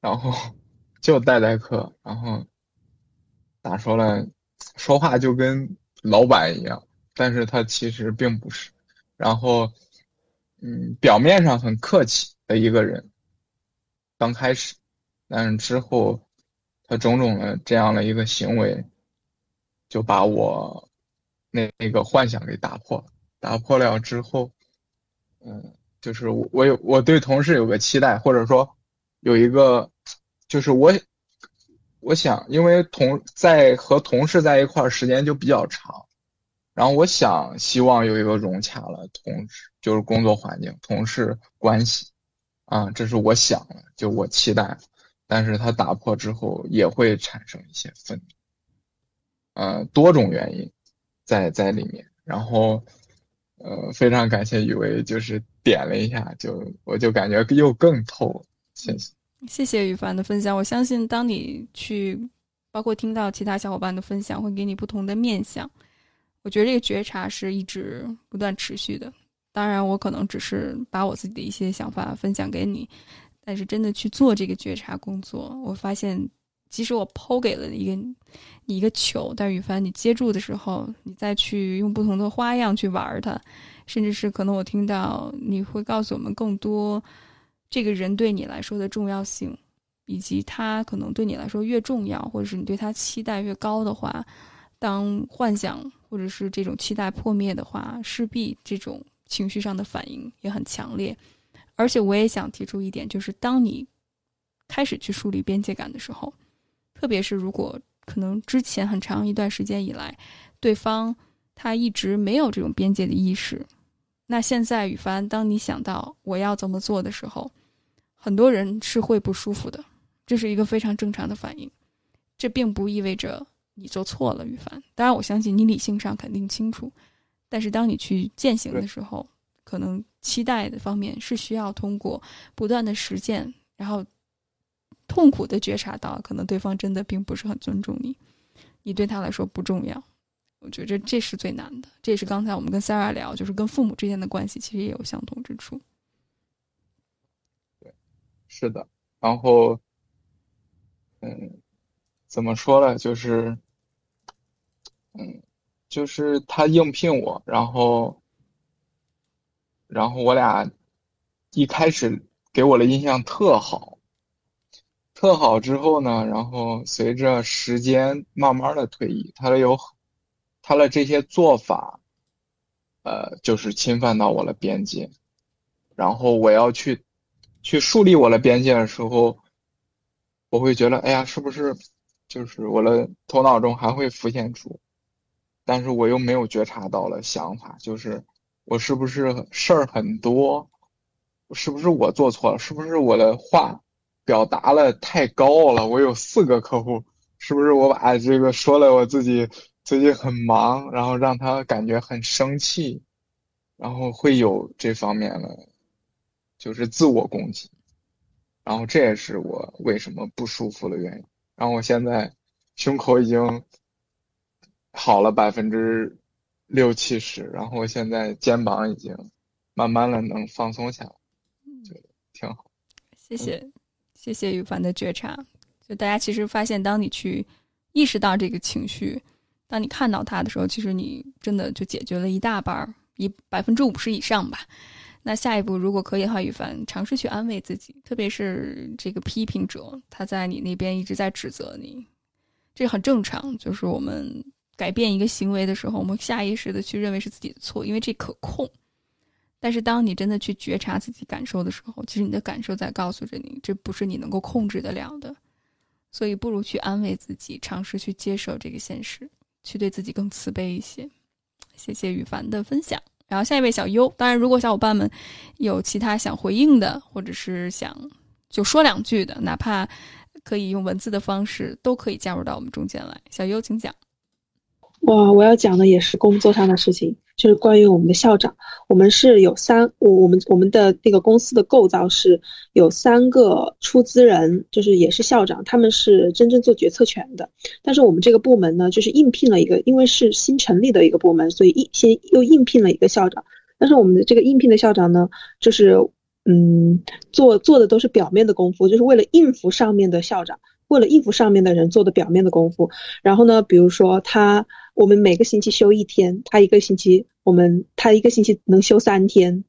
然后就代代课，然后咋说呢？说话就跟老板一样。但是他其实并不是，然后，嗯，表面上很客气的一个人，刚开始，但是之后，他种种的这样的一个行为，就把我那那个幻想给打破了。打破了之后，嗯，就是我有我对同事有个期待，或者说有一个，就是我，我想，因为同在和同事在一块儿时间就比较长。然后我想，希望有一个融洽了同事，就是工作环境、同事关系，啊，这是我想的，就我期待。但是它打破之后，也会产生一些愤怒，呃，多种原因在在里面。然后，呃，非常感谢雨薇，就是点了一下，就我就感觉又更透了。谢谢，谢谢雨凡的分享。我相信，当你去，包括听到其他小伙伴的分享，会给你不同的面相。我觉得这个觉察是一直不断持续的。当然，我可能只是把我自己的一些想法分享给你，但是真的去做这个觉察工作，我发现，即使我抛给了一个你一个球，但是羽凡你接住的时候，你再去用不同的花样去玩它，甚至是可能我听到你会告诉我们更多这个人对你来说的重要性，以及他可能对你来说越重要，或者是你对他期待越高的话，当幻想。或者是这种期待破灭的话，势必这种情绪上的反应也很强烈。而且我也想提出一点，就是当你开始去树立边界感的时候，特别是如果可能之前很长一段时间以来，对方他一直没有这种边界的意识，那现在雨帆，当你想到我要怎么做的时候，很多人是会不舒服的，这是一个非常正常的反应。这并不意味着。你做错了，羽凡。当然，我相信你理性上肯定清楚，但是当你去践行的时候，可能期待的方面是需要通过不断的实践，然后痛苦的觉察到，可能对方真的并不是很尊重你，你对他来说不重要。我觉得这是最难的。这也是刚才我们跟 Sarah 聊，就是跟父母之间的关系，其实也有相同之处。对，是的。然后，嗯，怎么说呢？就是。嗯，就是他应聘我，然后，然后我俩一开始给我的印象特好，特好之后呢，然后随着时间慢慢的推移，他有他的这些做法，呃，就是侵犯到我的边界，然后我要去去树立我的边界的时候，我会觉得，哎呀，是不是就是我的头脑中还会浮现出。但是我又没有觉察到了想法，就是我是不是事儿很多？是不是我做错了？是不是我的话表达了太高傲了。我有四个客户，是不是我把这个说了我自己最近很忙，然后让他感觉很生气，然后会有这方面的，就是自我攻击，然后这也是我为什么不舒服的原因。然后我现在胸口已经好了百分之六七十，然后我现在肩膀已经慢慢的能放松下来，觉得挺好。谢谢，谢谢羽凡的觉察。就大家其实发现，当你去意识到这个情绪，当你看到它的时候，其实你真的就解决了一大半儿，一百分之五十以上吧。那下一步如果可以的话，羽凡尝试去安慰自己，特别是这个批评者，他在你那边一直在指责你，这很正常。就是我们改变一个行为的时候，我们下意识的去认为是自己的错，因为这可控。但是当你真的去觉察自己感受的时候，其实你的感受在告诉着你，这不是你能够控制得了的。所以不如去安慰自己，尝试去接受这个现实，去对自己更慈悲一些。谢谢羽凡的分享。然后下一位小优，当然如果小伙伴们有其他想回应的，或者是想就说两句的，哪怕可以用文字的方式，都可以加入到我们中间来。小优，请讲。哇我要讲的也是工作上的事情，就是关于我们的校长。我们是有三，我我们我们的那个公司的构造是有三个出资人，就是也是校长，他们是真正做决策权的。但是我们这个部门呢，就是应聘了一个，因为是新成立的一个部门，所以应先又应聘了一个校长。但是我们的这个应聘的校长呢，就是嗯，做做的都是表面的功夫，就是为了应付上面的校长，为了应付上面的人做的表面的功夫。然后呢，比如说他。我们每个星期休一天，他一个星期我们他一个星期能休三天，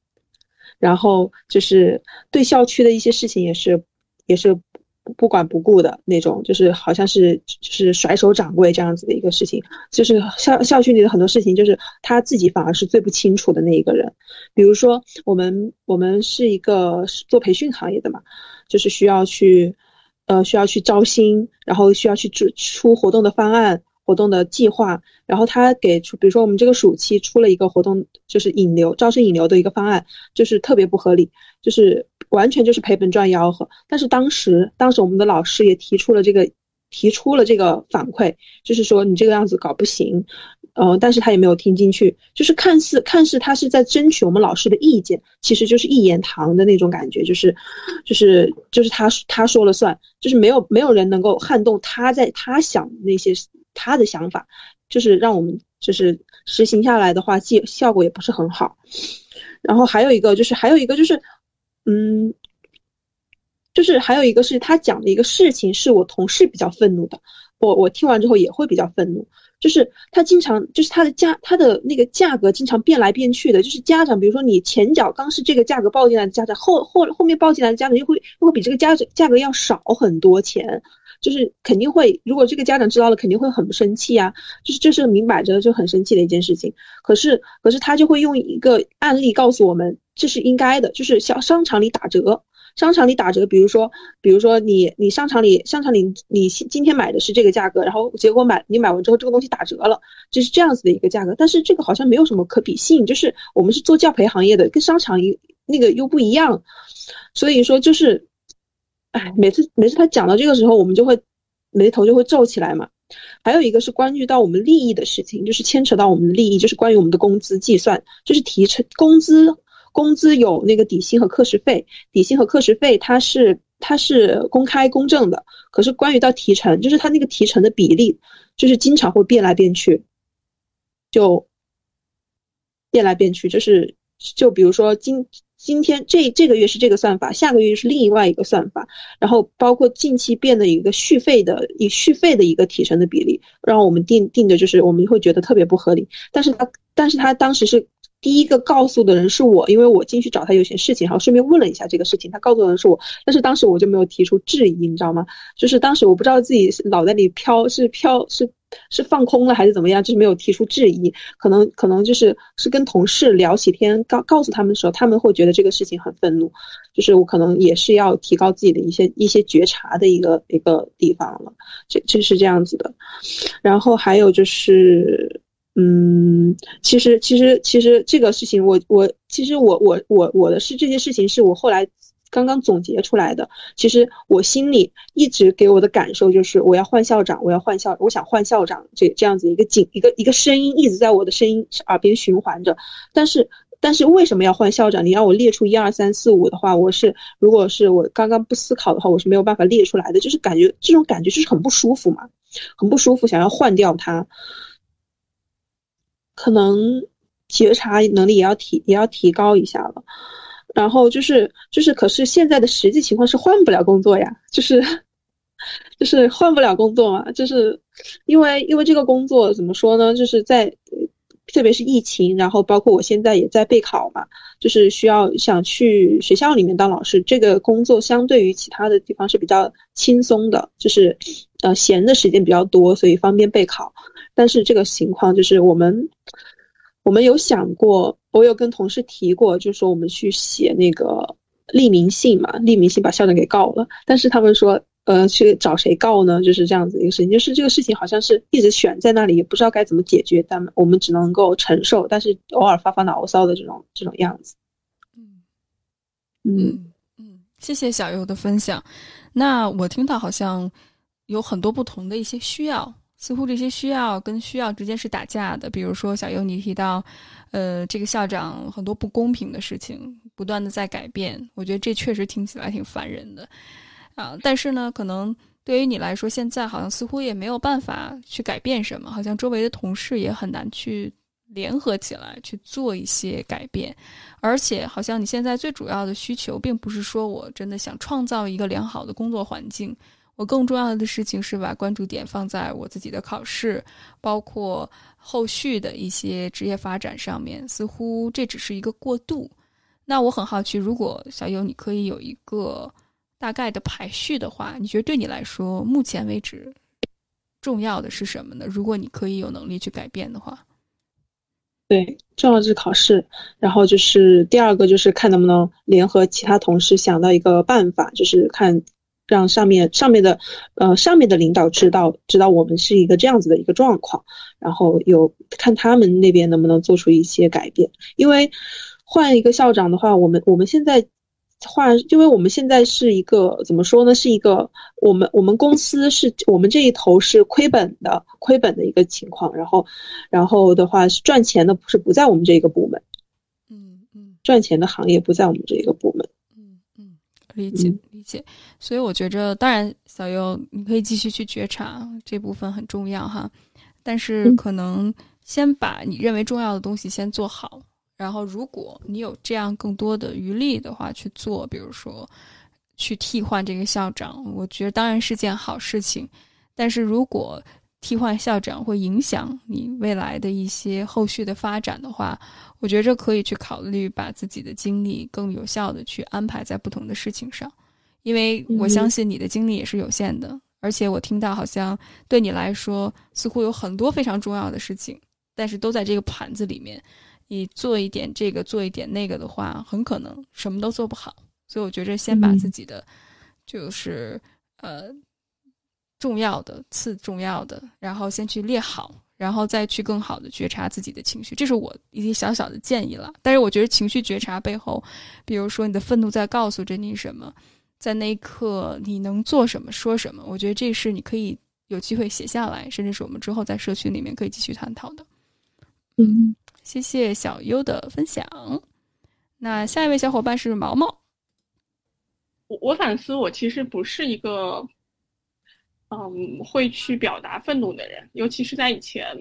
然后就是对校区的一些事情也是也是不管不顾的那种，就是好像是就是甩手掌柜这样子的一个事情，就是校校区里的很多事情，就是他自己反而是最不清楚的那一个人。比如说我们我们是一个做培训行业的嘛，就是需要去呃需要去招新，然后需要去出出活动的方案。活动的计划，然后他给出，比如说我们这个暑期出了一个活动，就是引流、招生引流的一个方案，就是特别不合理，就是完全就是赔本赚吆喝。但是当时，当时我们的老师也提出了这个，提出了这个反馈，就是说你这个样子搞不行，呃，但是他也没有听进去，就是看似看似他是在争取我们老师的意见，其实就是一言堂的那种感觉，就是，就是就是他他说了算，就是没有没有人能够撼动他在他想那些。他的想法就是让我们就是实行下来的话，效效果也不是很好。然后还有一个就是还有一个就是，嗯，就是还有一个是他讲的一个事情，是我同事比较愤怒的。我我听完之后也会比较愤怒，就是他经常就是他的价他的那个价格经常变来变去的。就是家长，比如说你前脚刚是这个价格报进来的家长，后后后面报进来的家长又会又会比这个价价格要少很多钱。就是肯定会，如果这个家长知道了，肯定会很生气啊。就是这是明摆着就很生气的一件事情。可是，可是他就会用一个案例告诉我们，这是应该的。就是像商场里打折，商场里打折，比如说，比如说你你商场里商场里你今天买的是这个价格，然后结果买你买完之后这个东西打折了，就是这样子的一个价格。但是这个好像没有什么可比性，就是我们是做教培行业的，跟商场一那个又不一样，所以说就是。哎，每次每次他讲到这个时候，我们就会眉头就会皱起来嘛。还有一个是关于到我们利益的事情，就是牵扯到我们的利益，就是关于我们的工资计算，就是提成工资，工资有那个底薪和课时费，底薪和课时费它是它是公开公正的。可是关于到提成，就是它那个提成的比例，就是经常会变来变去，就变来变去，就是就比如说今。今天这这个月是这个算法，下个月是另外一个算法，然后包括近期变的一个续费的以续费的一个提成的比例，让我们定定的就是我们会觉得特别不合理。但是他但是他当时是第一个告诉的人是我，因为我进去找他有些事情，然后顺便问了一下这个事情，他告诉的人是我，但是当时我就没有提出质疑，你知道吗？就是当时我不知道自己脑袋里飘是飘是。是放空了还是怎么样？就是没有提出质疑，可能可能就是是跟同事聊起天，告告诉他们的时候，他们会觉得这个事情很愤怒，就是我可能也是要提高自己的一些一些觉察的一个一个地方了，这这是这样子的。然后还有就是，嗯，其实其实其实这个事情，我我其实我我我我的是这件事情是我后来。刚刚总结出来的。其实我心里一直给我的感受就是，我要换校长，我要换校，我想换校长，这这样子一个警一个一个声音一直在我的声音耳边循环着。但是但是为什么要换校长？你让我列出一二三四五的话，我是如果是我刚刚不思考的话，我是没有办法列出来的。就是感觉这种感觉就是很不舒服嘛，很不舒服，想要换掉他。可能觉察能力也要提，也要提高一下了。然后就是就是，可是现在的实际情况是换不了工作呀，就是 就是换不了工作嘛，就是因为因为这个工作怎么说呢？就是在特别是疫情，然后包括我现在也在备考嘛，就是需要想去学校里面当老师，这个工作相对于其他的地方是比较轻松的，就是呃闲的时间比较多，所以方便备考。但是这个情况就是我们，我们有想过，我有跟同事提过，就是说我们去写那个匿名信嘛，匿名信把校长给告了。但是他们说，呃，去找谁告呢？就是这样子一个事情，就是这个事情好像是一直悬在那里，也不知道该怎么解决。但我们只能够承受，但是偶尔发发牢骚的这种这种样子。嗯嗯嗯，谢谢小优的分享。那我听到好像有很多不同的一些需要。似乎这些需要跟需要之间是打架的，比如说小优你提到，呃，这个校长很多不公平的事情不断的在改变，我觉得这确实听起来挺烦人的，啊，但是呢，可能对于你来说，现在好像似乎也没有办法去改变什么，好像周围的同事也很难去联合起来去做一些改变，而且好像你现在最主要的需求，并不是说我真的想创造一个良好的工作环境。我更重要的事情是把关注点放在我自己的考试，包括后续的一些职业发展上面。似乎这只是一个过渡。那我很好奇，如果小优你可以有一个大概的排序的话，你觉得对你来说，目前为止重要的是什么呢？如果你可以有能力去改变的话，对，重要的是考试，然后就是第二个就是看能不能联合其他同事想到一个办法，就是看。让上面上面的，呃，上面的领导知道知道我们是一个这样子的一个状况，然后有看他们那边能不能做出一些改变。因为换一个校长的话，我们我们现在换，因为我们现在是一个怎么说呢？是一个我们我们公司是我们这一头是亏本的，亏本的一个情况。然后然后的话是赚钱的，不是不在我们这个部门，嗯嗯，赚钱的行业不在我们这个部门。理解理解，所以我觉着，当然，小优你可以继续去觉察这部分很重要哈，但是可能先把你认为重要的东西先做好，然后如果你有这样更多的余力的话去做，比如说去替换这个校长，我觉得当然是件好事情，但是如果替换校长会影响你未来的一些后续的发展的话。我觉着可以去考虑把自己的精力更有效的去安排在不同的事情上，因为我相信你的精力也是有限的，而且我听到好像对你来说似乎有很多非常重要的事情，但是都在这个盘子里面，你做一点这个做一点那个的话，很可能什么都做不好。所以我觉着先把自己的就是呃重要的、次重要的，然后先去列好。然后再去更好的觉察自己的情绪，这是我一些小小的建议了。但是我觉得情绪觉察背后，比如说你的愤怒在告诉着你什么，在那一刻你能做什么、说什么，我觉得这是你可以有机会写下来，甚至是我们之后在社群里面可以继续探讨的。嗯，谢谢小优的分享。那下一位小伙伴是毛毛。我我反思，我其实不是一个。嗯，会去表达愤怒的人，尤其是在以前，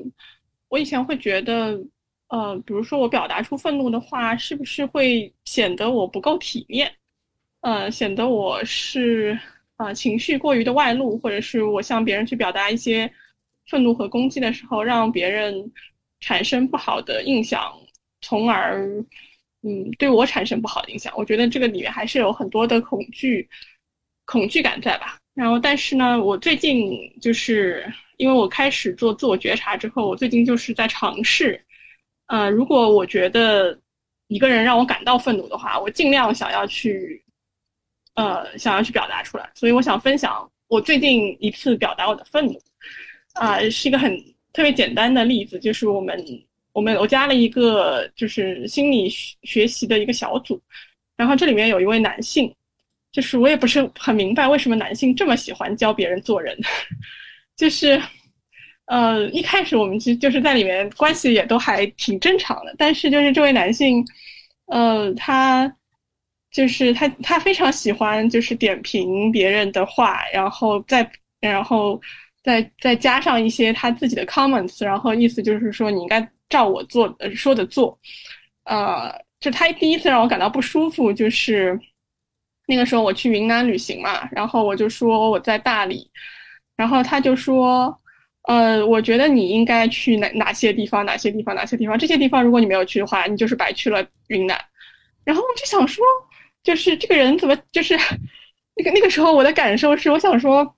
我以前会觉得，呃，比如说我表达出愤怒的话，是不是会显得我不够体面？呃，显得我是啊情绪过于的外露，或者是我向别人去表达一些愤怒和攻击的时候，让别人产生不好的印象，从而嗯对我产生不好的影响。我觉得这个里面还是有很多的恐惧、恐惧感在吧。然后，但是呢，我最近就是因为我开始做自我觉察之后，我最近就是在尝试，呃，如果我觉得一个人让我感到愤怒的话，我尽量想要去，呃，想要去表达出来。所以我想分享我最近一次表达我的愤怒，啊，是一个很特别简单的例子，就是我们我们我加了一个就是心理学习的一个小组，然后这里面有一位男性。就是我也不是很明白为什么男性这么喜欢教别人做人，就是呃一开始我们其实就是在里面关系也都还挺正常的，但是就是这位男性，呃他就是他他非常喜欢就是点评别人的话，然后再然后再再加上一些他自己的 comments，然后意思就是说你应该照我做呃说的做，呃。就他第一次让我感到不舒服，就是那个时候我去云南旅行嘛，然后我就说我在大理，然后他就说，呃，我觉得你应该去哪哪些地方，哪些地方，哪些地方，这些地方如果你没有去的话，你就是白去了云南。然后我就想说，就是这个人怎么就是 那个那个时候我的感受是，我想说，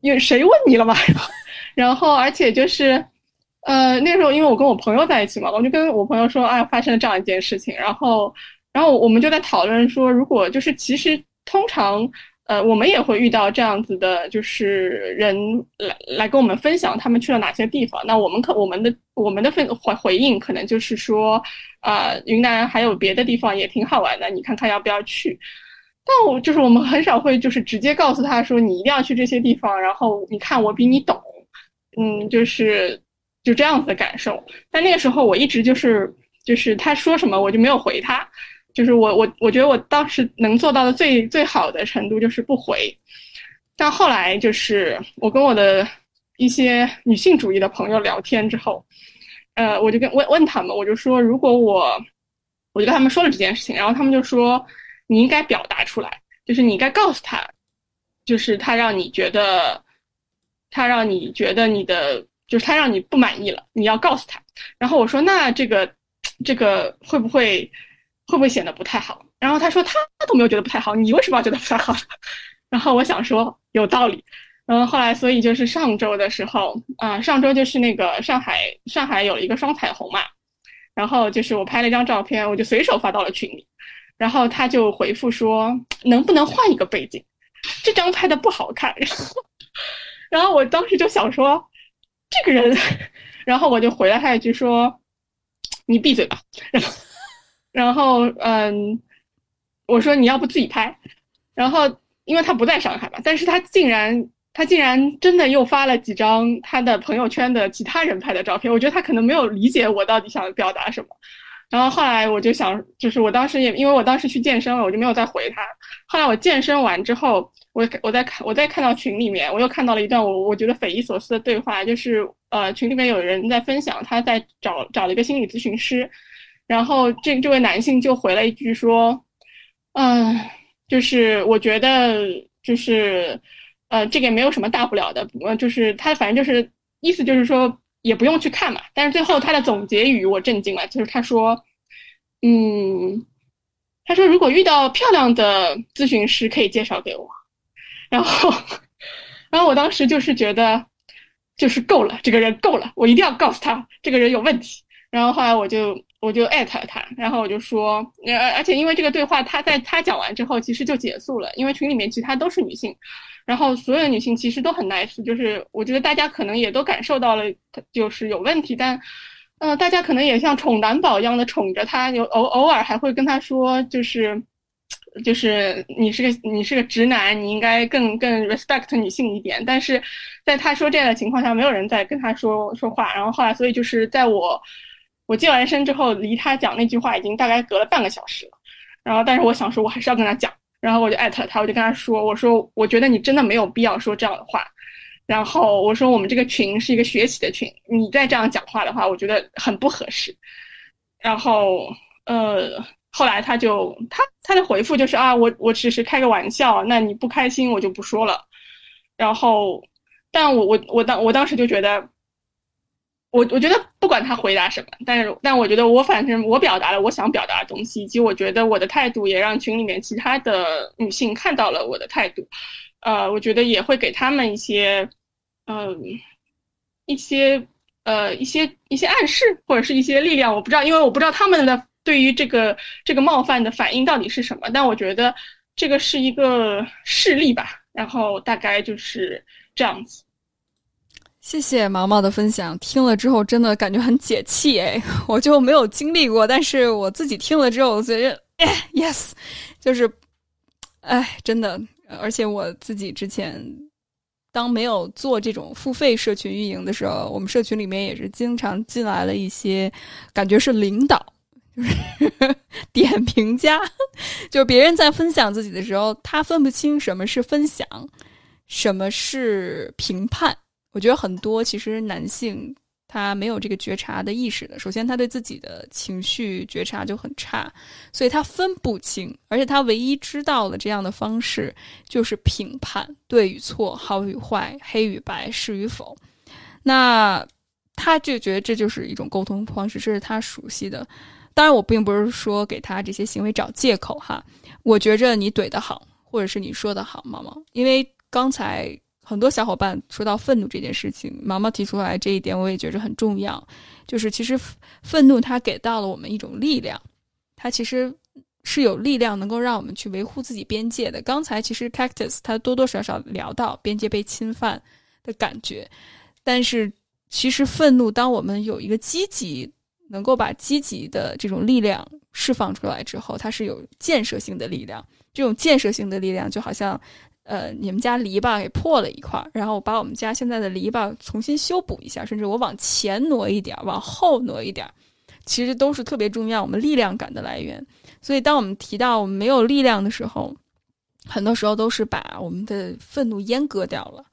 有谁问你了吗？然后而且就是。呃，那时候因为我跟我朋友在一起嘛，我就跟我朋友说，哎，发生了这样一件事情，然后，然后我们就在讨论说，如果就是其实通常，呃，我们也会遇到这样子的，就是人来来跟我们分享他们去了哪些地方，那我们可我们的我们的分回回应可能就是说，啊，云南还有别的地方也挺好玩的，你看看要不要去？但我就是我们很少会就是直接告诉他说你一定要去这些地方，然后你看我比你懂，嗯，就是。就这样子的感受，但那个时候我一直就是就是他说什么我就没有回他，就是我我我觉得我当时能做到的最最好的程度就是不回，但后来就是我跟我的一些女性主义的朋友聊天之后，呃，我就跟问问他们，我就说如果我我就跟他们说了这件事情，然后他们就说你应该表达出来，就是你应该告诉他，就是他让你觉得他让你觉得你的。就是他让你不满意了，你要告诉他。然后我说：“那这个，这个会不会，会不会显得不太好？”然后他说：“他都没有觉得不太好，你为什么要觉得不太好？” 然后我想说有道理。然后后来，所以就是上周的时候啊，上周就是那个上海，上海有一个双彩虹嘛。然后就是我拍了一张照片，我就随手发到了群里。然后他就回复说：“能不能换一个背景？这张拍的不好看。”然后我当时就想说。这个人，然后我就回了他一句说：“你闭嘴吧。”然后，然后嗯，我说你要不自己拍。然后因为他不在上海嘛，但是他竟然他竟然真的又发了几张他的朋友圈的其他人拍的照片。我觉得他可能没有理解我到底想表达什么。然后后来我就想，就是我当时也因为我当时去健身了，我就没有再回他。后来我健身完之后。我我在看，我在看到群里面，我又看到了一段我我觉得匪夷所思的对话，就是呃群里面有人在分享，他在找找了一个心理咨询师，然后这这位男性就回了一句说，嗯，就是我觉得就是呃这个也没有什么大不了的，呃就是他反正就是意思就是说也不用去看嘛，但是最后他的总结语我震惊了，就是他说，嗯，他说如果遇到漂亮的咨询师可以介绍给我。然后，然后我当时就是觉得，就是够了，这个人够了，我一定要告诉他这个人有问题。然后后来我就我就艾特了他，然后我就说，而而且因为这个对话，他在他讲完之后，其实就结束了，因为群里面其他都是女性，然后所有的女性其实都很 nice，就是我觉得大家可能也都感受到了就是有问题，但，呃，大家可能也像宠男宝一样的宠着他，有偶偶尔还会跟他说，就是。就是你是个你是个直男，你应该更更 respect 女性一点。但是，在他说这样的情况下，没有人再跟他说说话。然后后来，所以就是在我我健完身之后，离他讲那句话已经大概隔了半个小时了。然后，但是我想说，我还是要跟他讲。然后我就艾特他，我就跟他说，我说我觉得你真的没有必要说这样的话。然后我说我们这个群是一个学习的群，你再这样讲话的话，我觉得很不合适。然后，呃。后来他就他他的回复就是啊，我我只是开个玩笑，那你不开心我就不说了。然后，但我我我当我当时就觉得，我我觉得不管他回答什么，但是但我觉得我反正我表达了我想表达的东西，以及我觉得我的态度也让群里面其他的女性看到了我的态度，呃，我觉得也会给他们一些嗯一些呃一些一些暗示或者是一些力量，我不知道，因为我不知道他们的。对于这个这个冒犯的反应到底是什么？但我觉得这个是一个事例吧，然后大概就是这样子。谢谢毛毛的分享，听了之后真的感觉很解气哎，我就没有经历过，但是我自己听了之后，我觉得哎，yes，就是哎，真的，而且我自己之前当没有做这种付费社群运营的时候，我们社群里面也是经常进来了一些感觉是领导，就是 点评家，就是别人在分享自己的时候，他分不清什么是分享，什么是评判。我觉得很多其实男性。他没有这个觉察的意识的。首先，他对自己的情绪觉察就很差，所以他分不清。而且，他唯一知道的这样的方式就是评判对与错、好与坏、黑与白、是与否。那他就觉得这就是一种沟通方式，这是他熟悉的。当然，我并不是说给他这些行为找借口哈。我觉着你怼得好，或者是你说的好，毛毛，因为刚才。很多小伙伴说到愤怒这件事情，毛毛提出来这一点，我也觉着很重要。就是其实愤怒它给到了我们一种力量，它其实是有力量能够让我们去维护自己边界的。刚才其实 Cactus 他多多少少聊到边界被侵犯的感觉，但是其实愤怒，当我们有一个积极，能够把积极的这种力量释放出来之后，它是有建设性的力量。这种建设性的力量就好像。呃，你们家篱笆给破了一块儿，然后我把我们家现在的篱笆重新修补一下，甚至我往前挪一点，往后挪一点，其实都是特别重要我们力量感的来源。所以，当我们提到我们没有力量的时候，很多时候都是把我们的愤怒阉割掉了，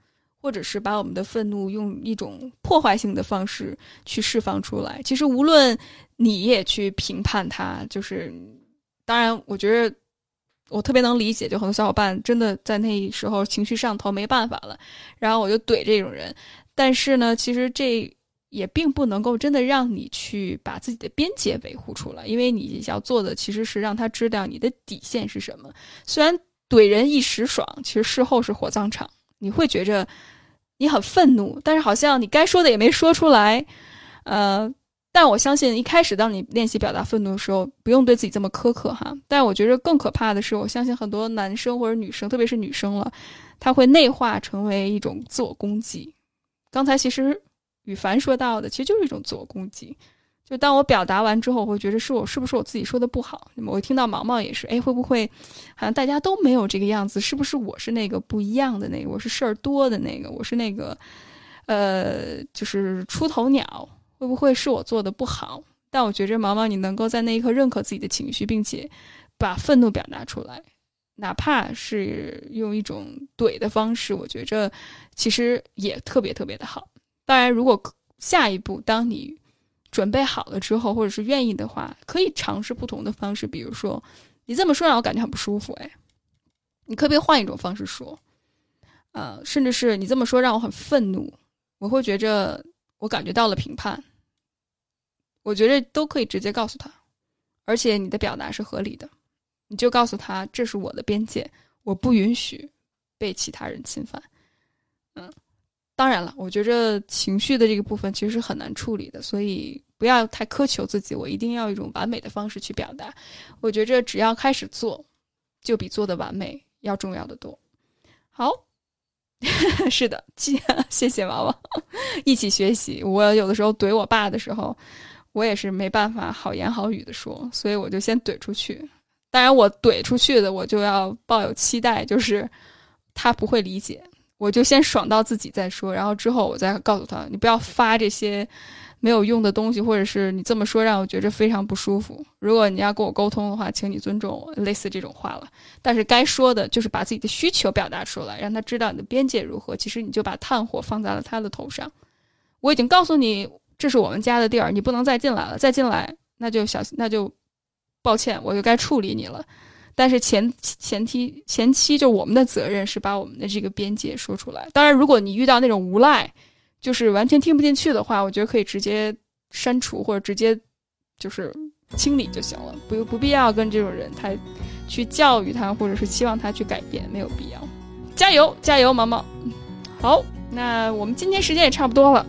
或者是把我们的愤怒用一种破坏性的方式去释放出来。其实，无论你也去评判它，就是当然，我觉得。我特别能理解，就很多小伙伴真的在那时候情绪上头没办法了，然后我就怼这种人。但是呢，其实这也并不能够真的让你去把自己的边界维护出来，因为你要做的其实是让他知道你的底线是什么。虽然怼人一时爽，其实事后是火葬场，你会觉着你很愤怒，但是好像你该说的也没说出来，呃。但我相信，一开始当你练习表达愤怒的时候，不用对自己这么苛刻哈。但我觉得更可怕的是，我相信很多男生或者女生，特别是女生了，他会内化成为一种自我攻击。刚才其实羽凡说到的，其实就是一种自我攻击。就当我表达完之后，我会觉得是我是不是我自己说的不好？那么我听到毛毛也是，哎，会不会好像大家都没有这个样子？是不是我是那个不一样的那个？我是事儿多的那个？我是那个，呃，就是出头鸟？会不会是我做的不好？但我觉着毛毛，你能够在那一刻认可自己的情绪，并且把愤怒表达出来，哪怕是用一种怼的方式，我觉着其实也特别特别的好。当然，如果下一步当你准备好了之后，或者是愿意的话，可以尝试不同的方式。比如说，你这么说让我感觉很不舒服，哎，你可不可以换一种方式说？呃，甚至是你这么说让我很愤怒，我会觉着我感觉到了评判。我觉得都可以直接告诉他，而且你的表达是合理的，你就告诉他这是我的边界，我不允许被其他人侵犯。嗯，当然了，我觉着情绪的这个部分其实是很难处理的，所以不要太苛求自己，我一定要一种完美的方式去表达。我觉着只要开始做，就比做的完美要重要的多。好，是的，谢谢娃娃，一起学习。我有的时候怼我爸的时候。我也是没办法好言好语的说，所以我就先怼出去。当然，我怼出去的，我就要抱有期待，就是他不会理解，我就先爽到自己再说，然后之后我再告诉他，你不要发这些没有用的东西，或者是你这么说让我觉着非常不舒服。如果你要跟我沟通的话，请你尊重我，类似这种话了。但是该说的就是把自己的需求表达出来，让他知道你的边界如何。其实你就把炭火放在了他的头上。我已经告诉你。这是我们家的地儿，你不能再进来了。再进来，那就小那就抱歉，我就该处理你了。但是前前提前期就我们的责任是把我们的这个边界说出来。当然，如果你遇到那种无赖，就是完全听不进去的话，我觉得可以直接删除或者直接就是清理就行了，不不必要跟这种人太去教育他，或者是期望他去改变，没有必要。加油加油，毛毛。好，那我们今天时间也差不多了。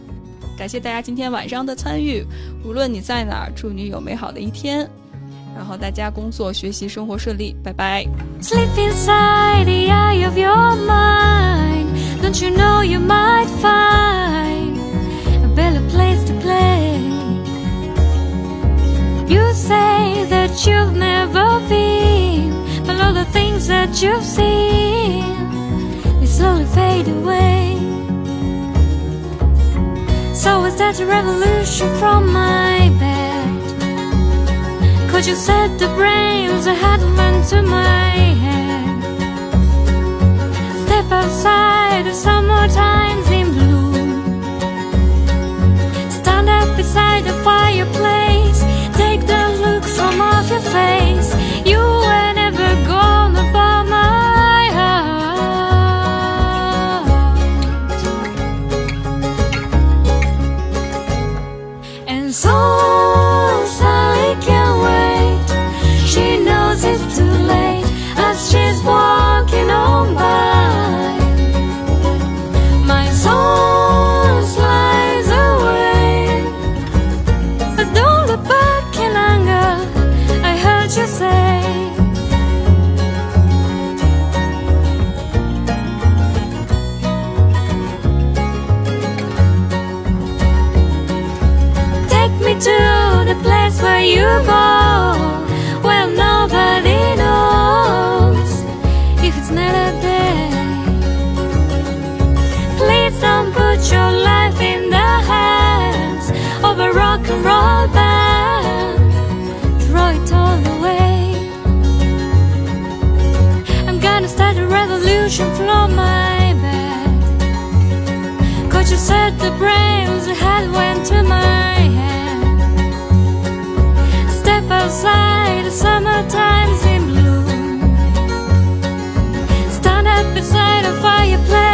感谢大家今天晚上的参与无论你在哪儿祝你有美好的一天然后大家工作学习生活顺利拜拜 sleep inside the eye of your mind don't you know you might find a better place to play you say that you've never been but all the things that you've seen they slowly fade away So is that a revolution from my bed? Could you set the brains I had run to my head? Step outside of summertime's in bloom Stand up beside the fireplace Take the look from off your face You 送。throw it all away. I'm gonna start a revolution from my bed. Cause you said the brains I had went to my head. Step outside, the summertime's in bloom. Stand up beside a fireplace.